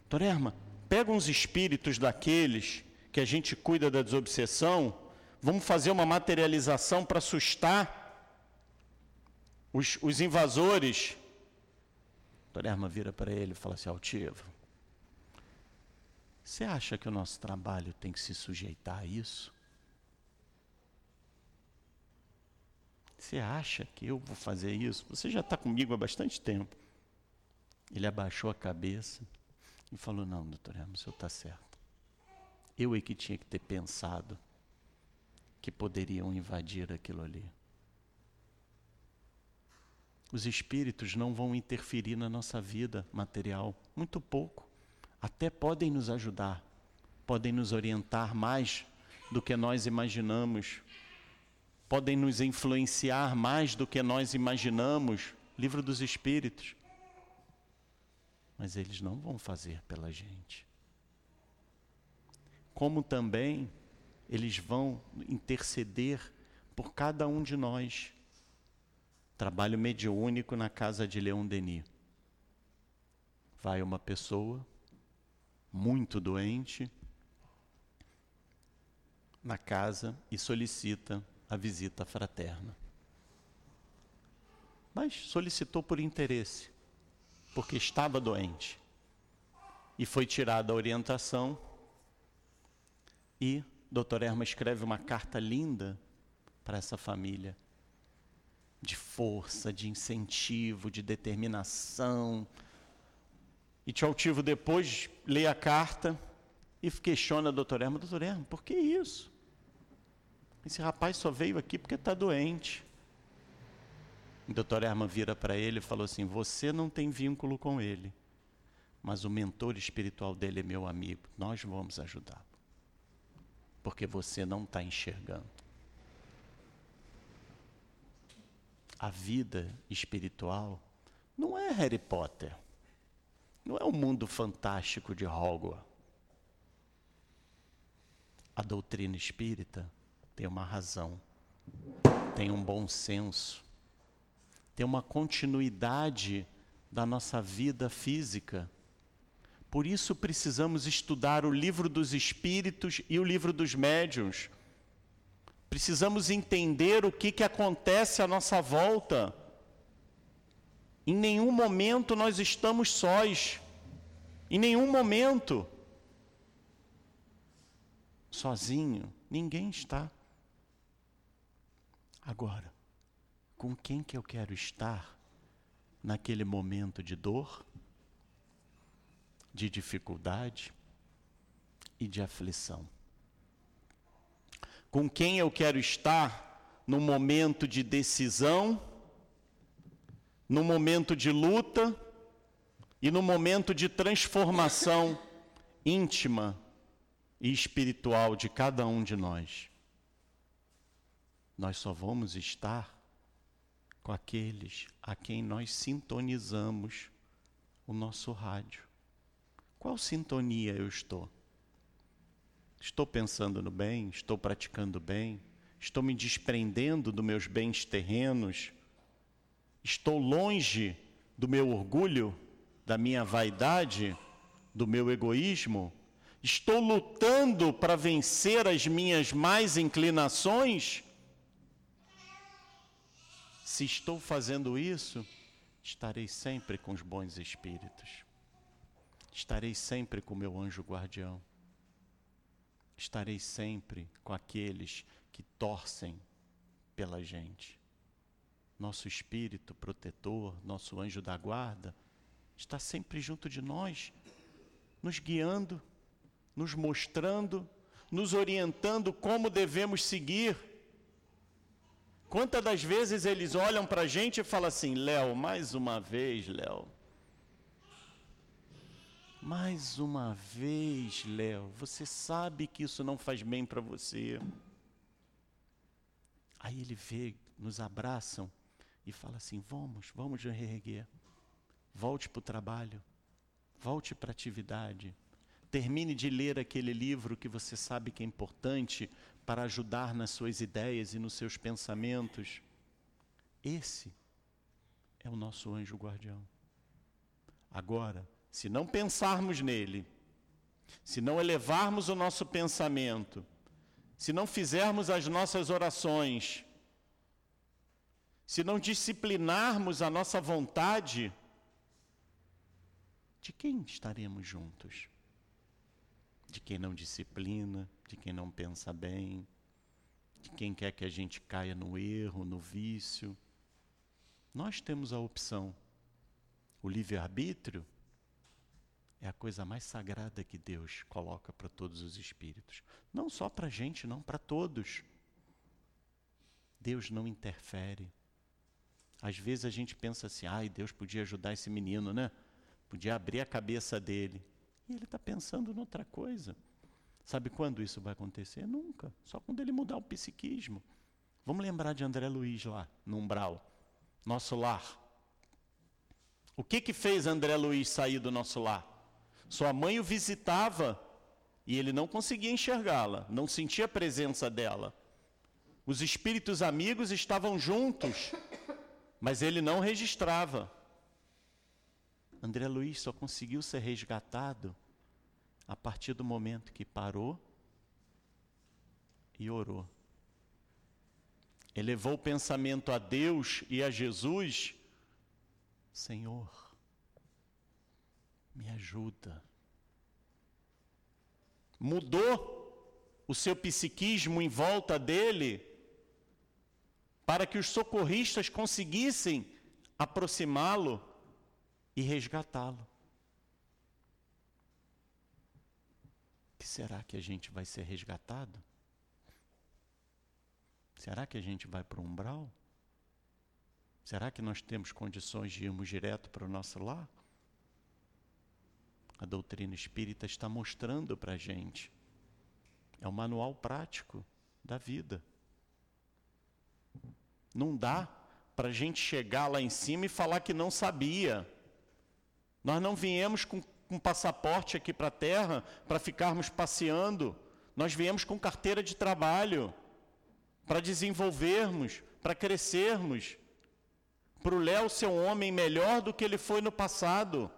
Speaker 2: Doutor Erma, pega uns espíritos daqueles que a gente cuida da desobsessão, vamos fazer uma materialização para assustar os, os invasores. Doutor Erma vira para ele e fala assim, altivo, você acha que o nosso trabalho tem que se sujeitar a isso? Você acha que eu vou fazer isso? Você já está comigo há bastante tempo. Ele abaixou a cabeça e falou: Não, doutor Hermes, o senhor está certo. Eu é que tinha que ter pensado que poderiam invadir aquilo ali. Os espíritos não vão interferir na nossa vida material, muito pouco. Até podem nos ajudar, podem nos orientar mais do que nós imaginamos podem nos influenciar mais do que nós imaginamos livro dos Espíritos. Mas eles não vão fazer pela gente. Como também eles vão interceder por cada um de nós. Trabalho mediúnico na casa de Leon Denis. Vai uma pessoa muito doente na casa e solicita a visita fraterna. Mas solicitou por interesse, porque estava doente. E foi tirada a orientação. E Dr. Erma escreve uma carta linda para essa família, de força, de incentivo, de determinação. E Tio Altivo depois lê a carta e questiona a doutor Erma, doutor Erma, por que isso? Esse rapaz só veio aqui porque está doente. O doutor Herman vira para ele e falou assim: Você não tem vínculo com ele, mas o mentor espiritual dele é meu amigo. Nós vamos ajudá-lo. Porque você não está enxergando. A vida espiritual não é Harry Potter. Não é o um mundo fantástico de Hogwarts. A doutrina espírita tem uma razão, tem um bom senso, tem uma continuidade da nossa vida física. Por isso precisamos estudar o livro dos espíritos e o livro dos médiuns. Precisamos entender o que, que acontece à nossa volta. Em nenhum momento nós estamos sós. Em nenhum momento. Sozinho, ninguém está. Agora, com quem que eu quero estar naquele momento de dor, de dificuldade e de aflição? Com quem eu quero estar no momento de decisão, no momento de luta e no momento de transformação íntima e espiritual de cada um de nós? Nós só vamos estar com aqueles a quem nós sintonizamos o nosso rádio. Qual sintonia eu estou? Estou pensando no bem? Estou praticando bem? Estou me desprendendo dos meus bens terrenos? Estou longe do meu orgulho, da minha vaidade, do meu egoísmo? Estou lutando para vencer as minhas más inclinações? Se estou fazendo isso, estarei sempre com os bons espíritos. Estarei sempre com o meu anjo guardião. Estarei sempre com aqueles que torcem pela gente. Nosso espírito protetor, nosso anjo da guarda, está sempre junto de nós, nos guiando, nos mostrando, nos orientando como devemos seguir Quantas das vezes eles olham para a gente e falam assim: Léo, mais uma vez, Léo. Mais uma vez, Léo, você sabe que isso não faz bem para você. Aí ele vê, nos abraçam e fala assim: vamos, vamos reerguer. Volte para o trabalho, volte para a atividade. Termine de ler aquele livro que você sabe que é importante para ajudar nas suas ideias e nos seus pensamentos. Esse é o nosso anjo guardião. Agora, se não pensarmos nele, se não elevarmos o nosso pensamento, se não fizermos as nossas orações, se não disciplinarmos a nossa vontade, de quem estaremos juntos? De quem não disciplina, de quem não pensa bem, de quem quer que a gente caia no erro, no vício. Nós temos a opção. O livre-arbítrio é a coisa mais sagrada que Deus coloca para todos os espíritos. Não só para a gente, não, para todos. Deus não interfere. Às vezes a gente pensa assim, ai, Deus podia ajudar esse menino, né? Podia abrir a cabeça dele. E ele está pensando noutra coisa. Sabe quando isso vai acontecer? Nunca. Só quando ele mudar o psiquismo. Vamos lembrar de André Luiz lá, no umbral. Nosso lar. O que que fez André Luiz sair do nosso lar? Sua mãe o visitava e ele não conseguia enxergá-la, não sentia a presença dela. Os espíritos amigos estavam juntos, mas ele não registrava. André Luiz só conseguiu ser resgatado a partir do momento que parou e orou. Elevou o pensamento a Deus e a Jesus: Senhor, me ajuda. Mudou o seu psiquismo em volta dele para que os socorristas conseguissem aproximá-lo e resgatá-lo. que será que a gente vai ser resgatado? Será que a gente vai para o umbral? Será que nós temos condições de irmos direto para o nosso lar? A doutrina espírita está mostrando para a gente. É um manual prático da vida. Não dá para a gente chegar lá em cima e falar que não sabia. Nós não viemos com com passaporte aqui para a terra para ficarmos passeando. Nós viemos com carteira de trabalho para desenvolvermos, para crescermos. para o Léo ser um homem melhor do que ele foi no passado,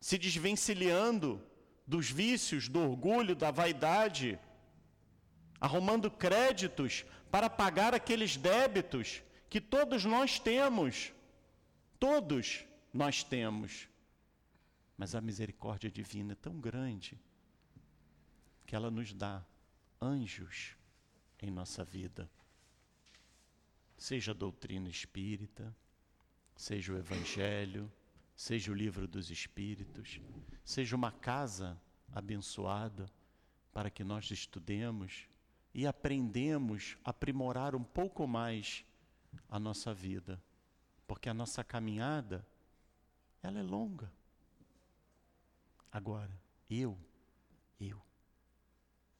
Speaker 2: se desvencilhando dos vícios, do orgulho, da vaidade, arrumando créditos para pagar aqueles débitos que todos nós temos. Todos nós temos. Mas a misericórdia divina é tão grande que ela nos dá anjos em nossa vida. Seja a doutrina espírita, seja o evangelho, seja o livro dos espíritos, seja uma casa abençoada para que nós estudemos e aprendemos a aprimorar um pouco mais a nossa vida, porque a nossa caminhada ela é longa. Agora, eu, eu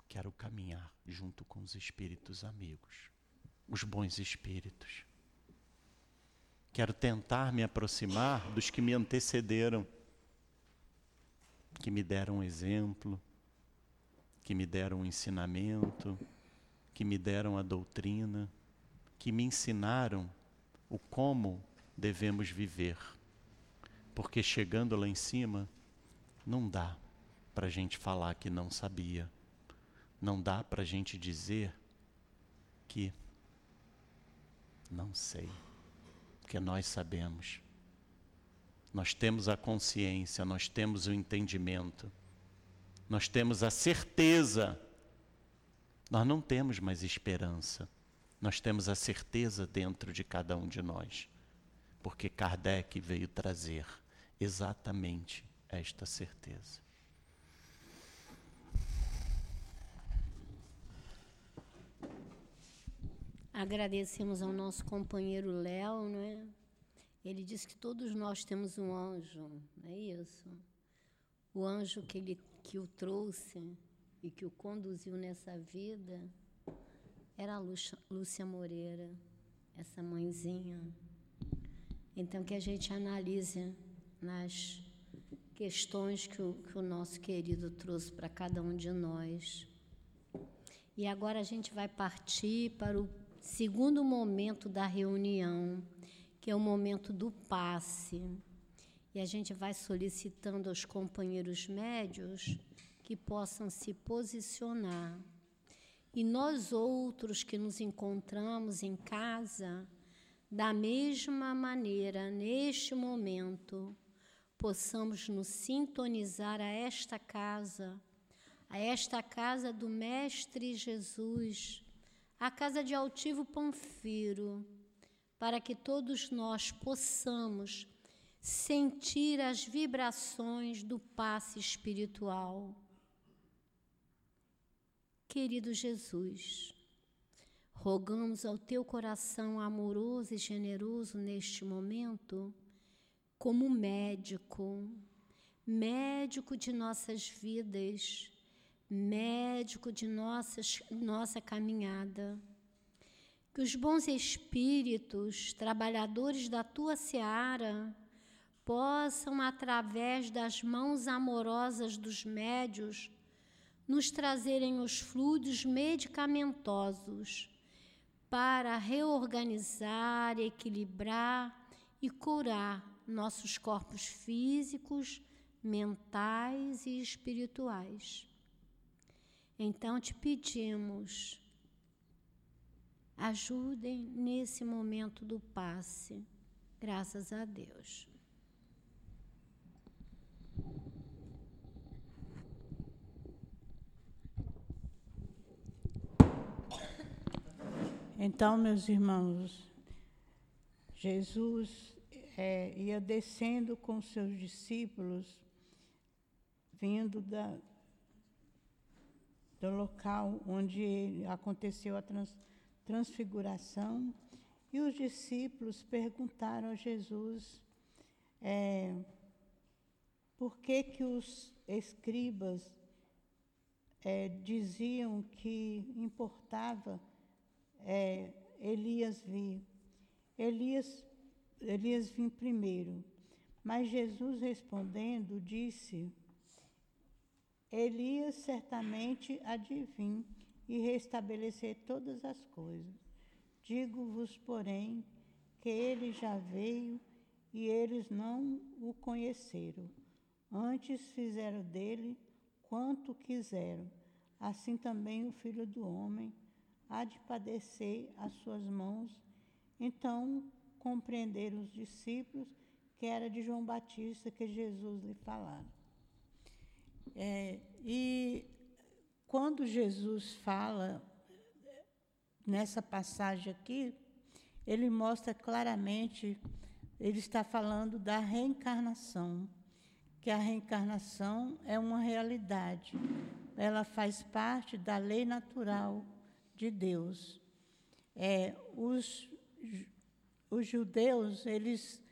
Speaker 2: quero caminhar junto com os espíritos amigos, os bons espíritos. Quero tentar me aproximar dos que me antecederam, que me deram um exemplo, que me deram um ensinamento, que me deram a doutrina, que me ensinaram o como devemos viver. Porque chegando lá em cima, não dá para a gente falar que não sabia. Não dá para a gente dizer que não sei. Porque nós sabemos. Nós temos a consciência, nós temos o entendimento, nós temos a certeza. Nós não temos mais esperança, nós temos a certeza dentro de cada um de nós, porque Kardec veio trazer exatamente esta certeza.
Speaker 1: Agradecemos ao nosso companheiro Léo, não é? Ele disse que todos nós temos um anjo, não é isso? O anjo que ele que o trouxe e que o conduziu nessa vida era a Lúcia Moreira, essa mãezinha. Então que a gente analise nas questões que o, que o nosso querido trouxe para cada um de nós. E agora a gente vai partir para o segundo momento da reunião, que é o momento do passe. E a gente vai solicitando aos companheiros médios que possam se posicionar. E nós outros que nos encontramos em casa, da mesma maneira, neste momento, possamos nos sintonizar a esta casa, a esta casa do Mestre Jesus, a casa de Altivo Panfiro, para que todos nós possamos sentir as vibrações do passe espiritual. Querido Jesus, rogamos ao teu coração amoroso e generoso neste momento como médico, médico de nossas vidas, médico de nossas, nossa caminhada. Que os bons espíritos, trabalhadores da tua seara, possam, através das mãos amorosas dos médios, nos trazerem os fluidos medicamentosos para reorganizar, equilibrar e curar nossos corpos físicos, mentais e espirituais. Então te pedimos, ajudem nesse momento do passe, graças a Deus.
Speaker 3: Então, meus irmãos, Jesus é, ia descendo com seus discípulos, vindo da, do local onde aconteceu a trans, transfiguração, e os discípulos perguntaram a Jesus é, por que, que os escribas é, diziam que importava é, Elias vir. Elias Elias vir primeiro. Mas Jesus respondendo disse: Elias certamente vir e restabelecer todas as coisas. Digo-vos, porém, que ele já veio e eles não o conheceram. Antes fizeram dele quanto quiseram. Assim também o filho do homem há de padecer as suas mãos. Então compreenderam os discípulos que era de João Batista que Jesus lhe falara. É, e quando Jesus fala nessa passagem aqui, ele mostra claramente, ele está falando da reencarnação, que a reencarnação é uma realidade, ela faz parte da lei natural de Deus. É, os, os judeus, eles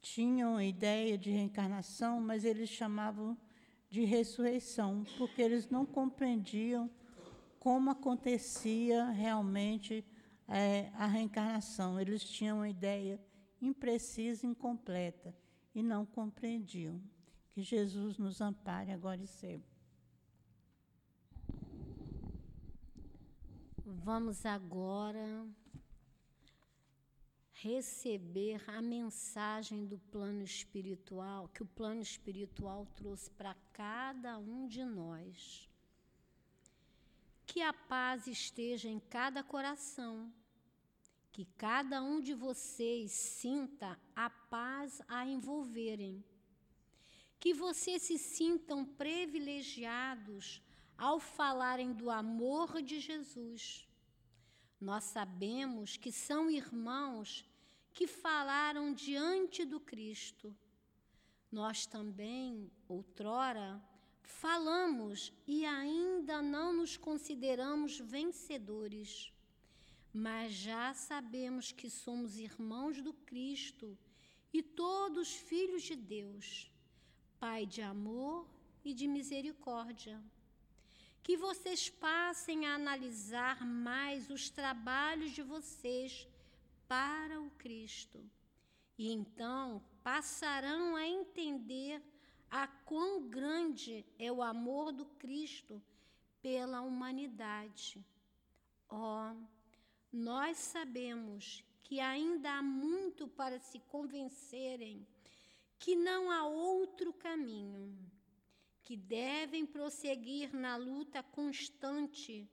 Speaker 3: tinham a ideia de reencarnação, mas eles chamavam de ressurreição, porque eles não compreendiam como acontecia realmente é, a reencarnação. Eles tinham uma ideia imprecisa, incompleta, e não compreendiam. Que Jesus nos ampare agora e sempre.
Speaker 1: Vamos agora receber a mensagem do plano espiritual, que o plano espiritual trouxe para cada um de nós. Que a paz esteja em cada coração, que cada um de vocês sinta a paz a envolverem, que vocês se sintam privilegiados ao falarem do amor de Jesus. Nós sabemos que são irmãos que falaram diante do Cristo. Nós também, outrora, falamos e ainda não nos consideramos vencedores, mas já sabemos que somos irmãos do Cristo e todos filhos de Deus, Pai de amor e de misericórdia. Que vocês passem a analisar mais os trabalhos de vocês para o Cristo. E então passarão a entender a quão grande é o amor do Cristo pela humanidade. Ó, oh, nós sabemos que ainda há muito para se convencerem que não há outro caminho, que devem prosseguir na luta constante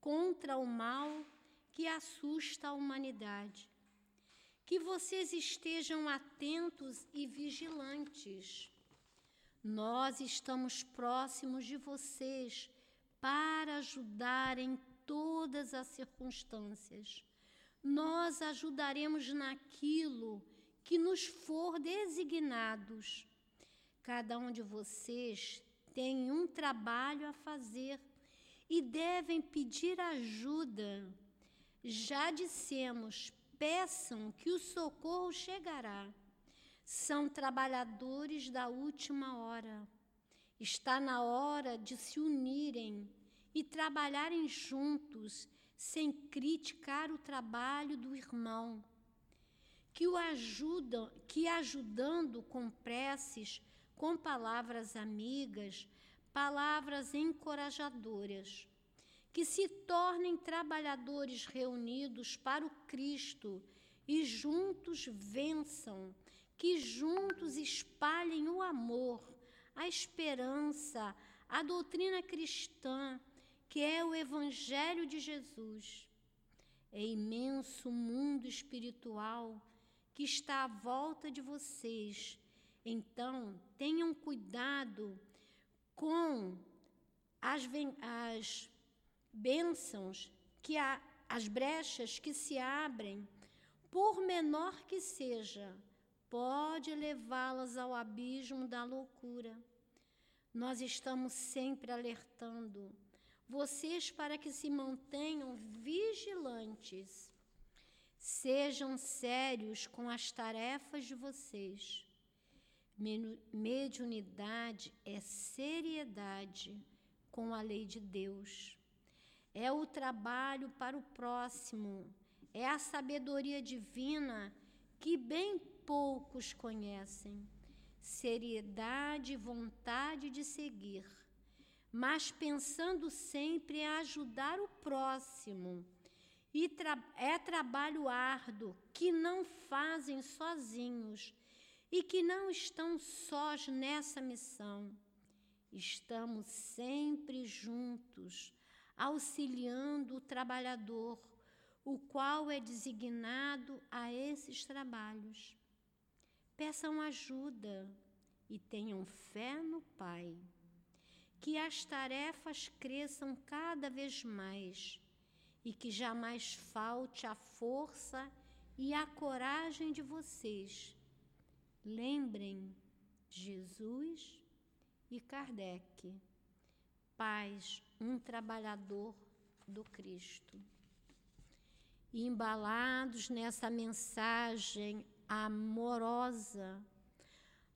Speaker 1: contra o mal que assusta a humanidade que vocês estejam atentos e vigilantes. Nós estamos próximos de vocês para ajudar em todas as circunstâncias. Nós ajudaremos naquilo que nos for designados. Cada um de vocês tem um trabalho a fazer e devem pedir ajuda. Já dissemos, peçam que o socorro chegará. São trabalhadores da última hora. Está na hora de se unirem e trabalharem juntos, sem criticar o trabalho do irmão. Que o ajudam, que ajudando com preces, com palavras amigas, palavras encorajadoras, que se tornem trabalhadores reunidos para o Cristo e juntos vençam, que juntos espalhem o amor, a esperança, a doutrina cristã, que é o Evangelho de Jesus. É imenso mundo espiritual que está à volta de vocês. Então, tenham cuidado com as, as bênçãos que há, as brechas que se abrem, por menor que seja, pode levá-las ao abismo da loucura. Nós estamos sempre alertando vocês para que se mantenham vigilantes. Sejam sérios com as tarefas de vocês. Mediunidade é seriedade com a lei de Deus é o trabalho para o próximo, é a sabedoria divina que bem poucos conhecem, seriedade e vontade de seguir, mas pensando sempre em ajudar o próximo. E tra é trabalho árduo que não fazem sozinhos e que não estão sós nessa missão. Estamos sempre juntos, auxiliando o trabalhador, o qual é designado a esses trabalhos. Peçam ajuda e tenham fé no Pai. Que as tarefas cresçam cada vez mais e que jamais falte a força e a coragem de vocês. Lembrem Jesus e Kardec, paz, um trabalhador do Cristo. E embalados nessa mensagem amorosa,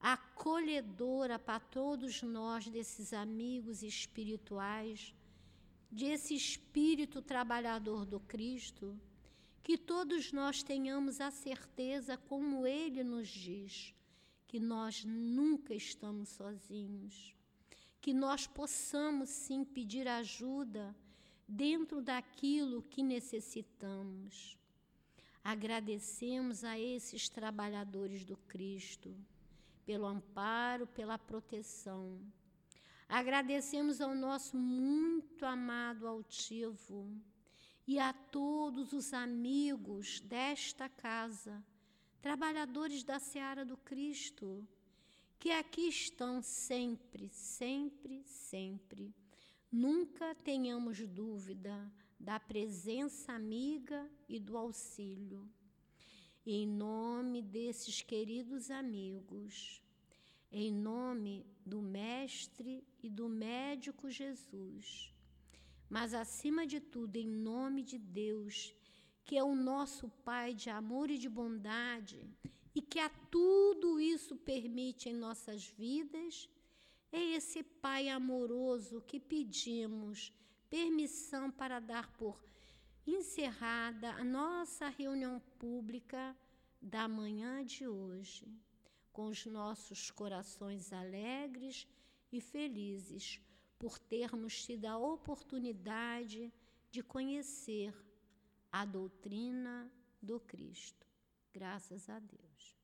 Speaker 1: acolhedora para todos nós, desses amigos espirituais, desse espírito trabalhador do Cristo, que todos nós tenhamos a certeza, como ele nos diz, que nós nunca estamos sozinhos, que nós possamos sim pedir ajuda dentro daquilo que necessitamos. Agradecemos a esses trabalhadores do Cristo pelo amparo, pela proteção Agradecemos ao nosso muito amado altivo e a todos os amigos desta casa, trabalhadores da seara do Cristo, que aqui estão sempre, sempre, sempre. Nunca tenhamos dúvida da presença amiga e do auxílio. Em nome desses queridos amigos, em nome do Mestre e do Médico Jesus, mas acima de tudo, em nome de Deus, que é o nosso Pai de amor e de bondade e que a tudo isso permite em nossas vidas, é esse Pai amoroso que pedimos permissão para dar por encerrada a nossa reunião pública da manhã de hoje com os nossos corações alegres e felizes por termos tido a oportunidade de conhecer a doutrina do Cristo. Graças a Deus.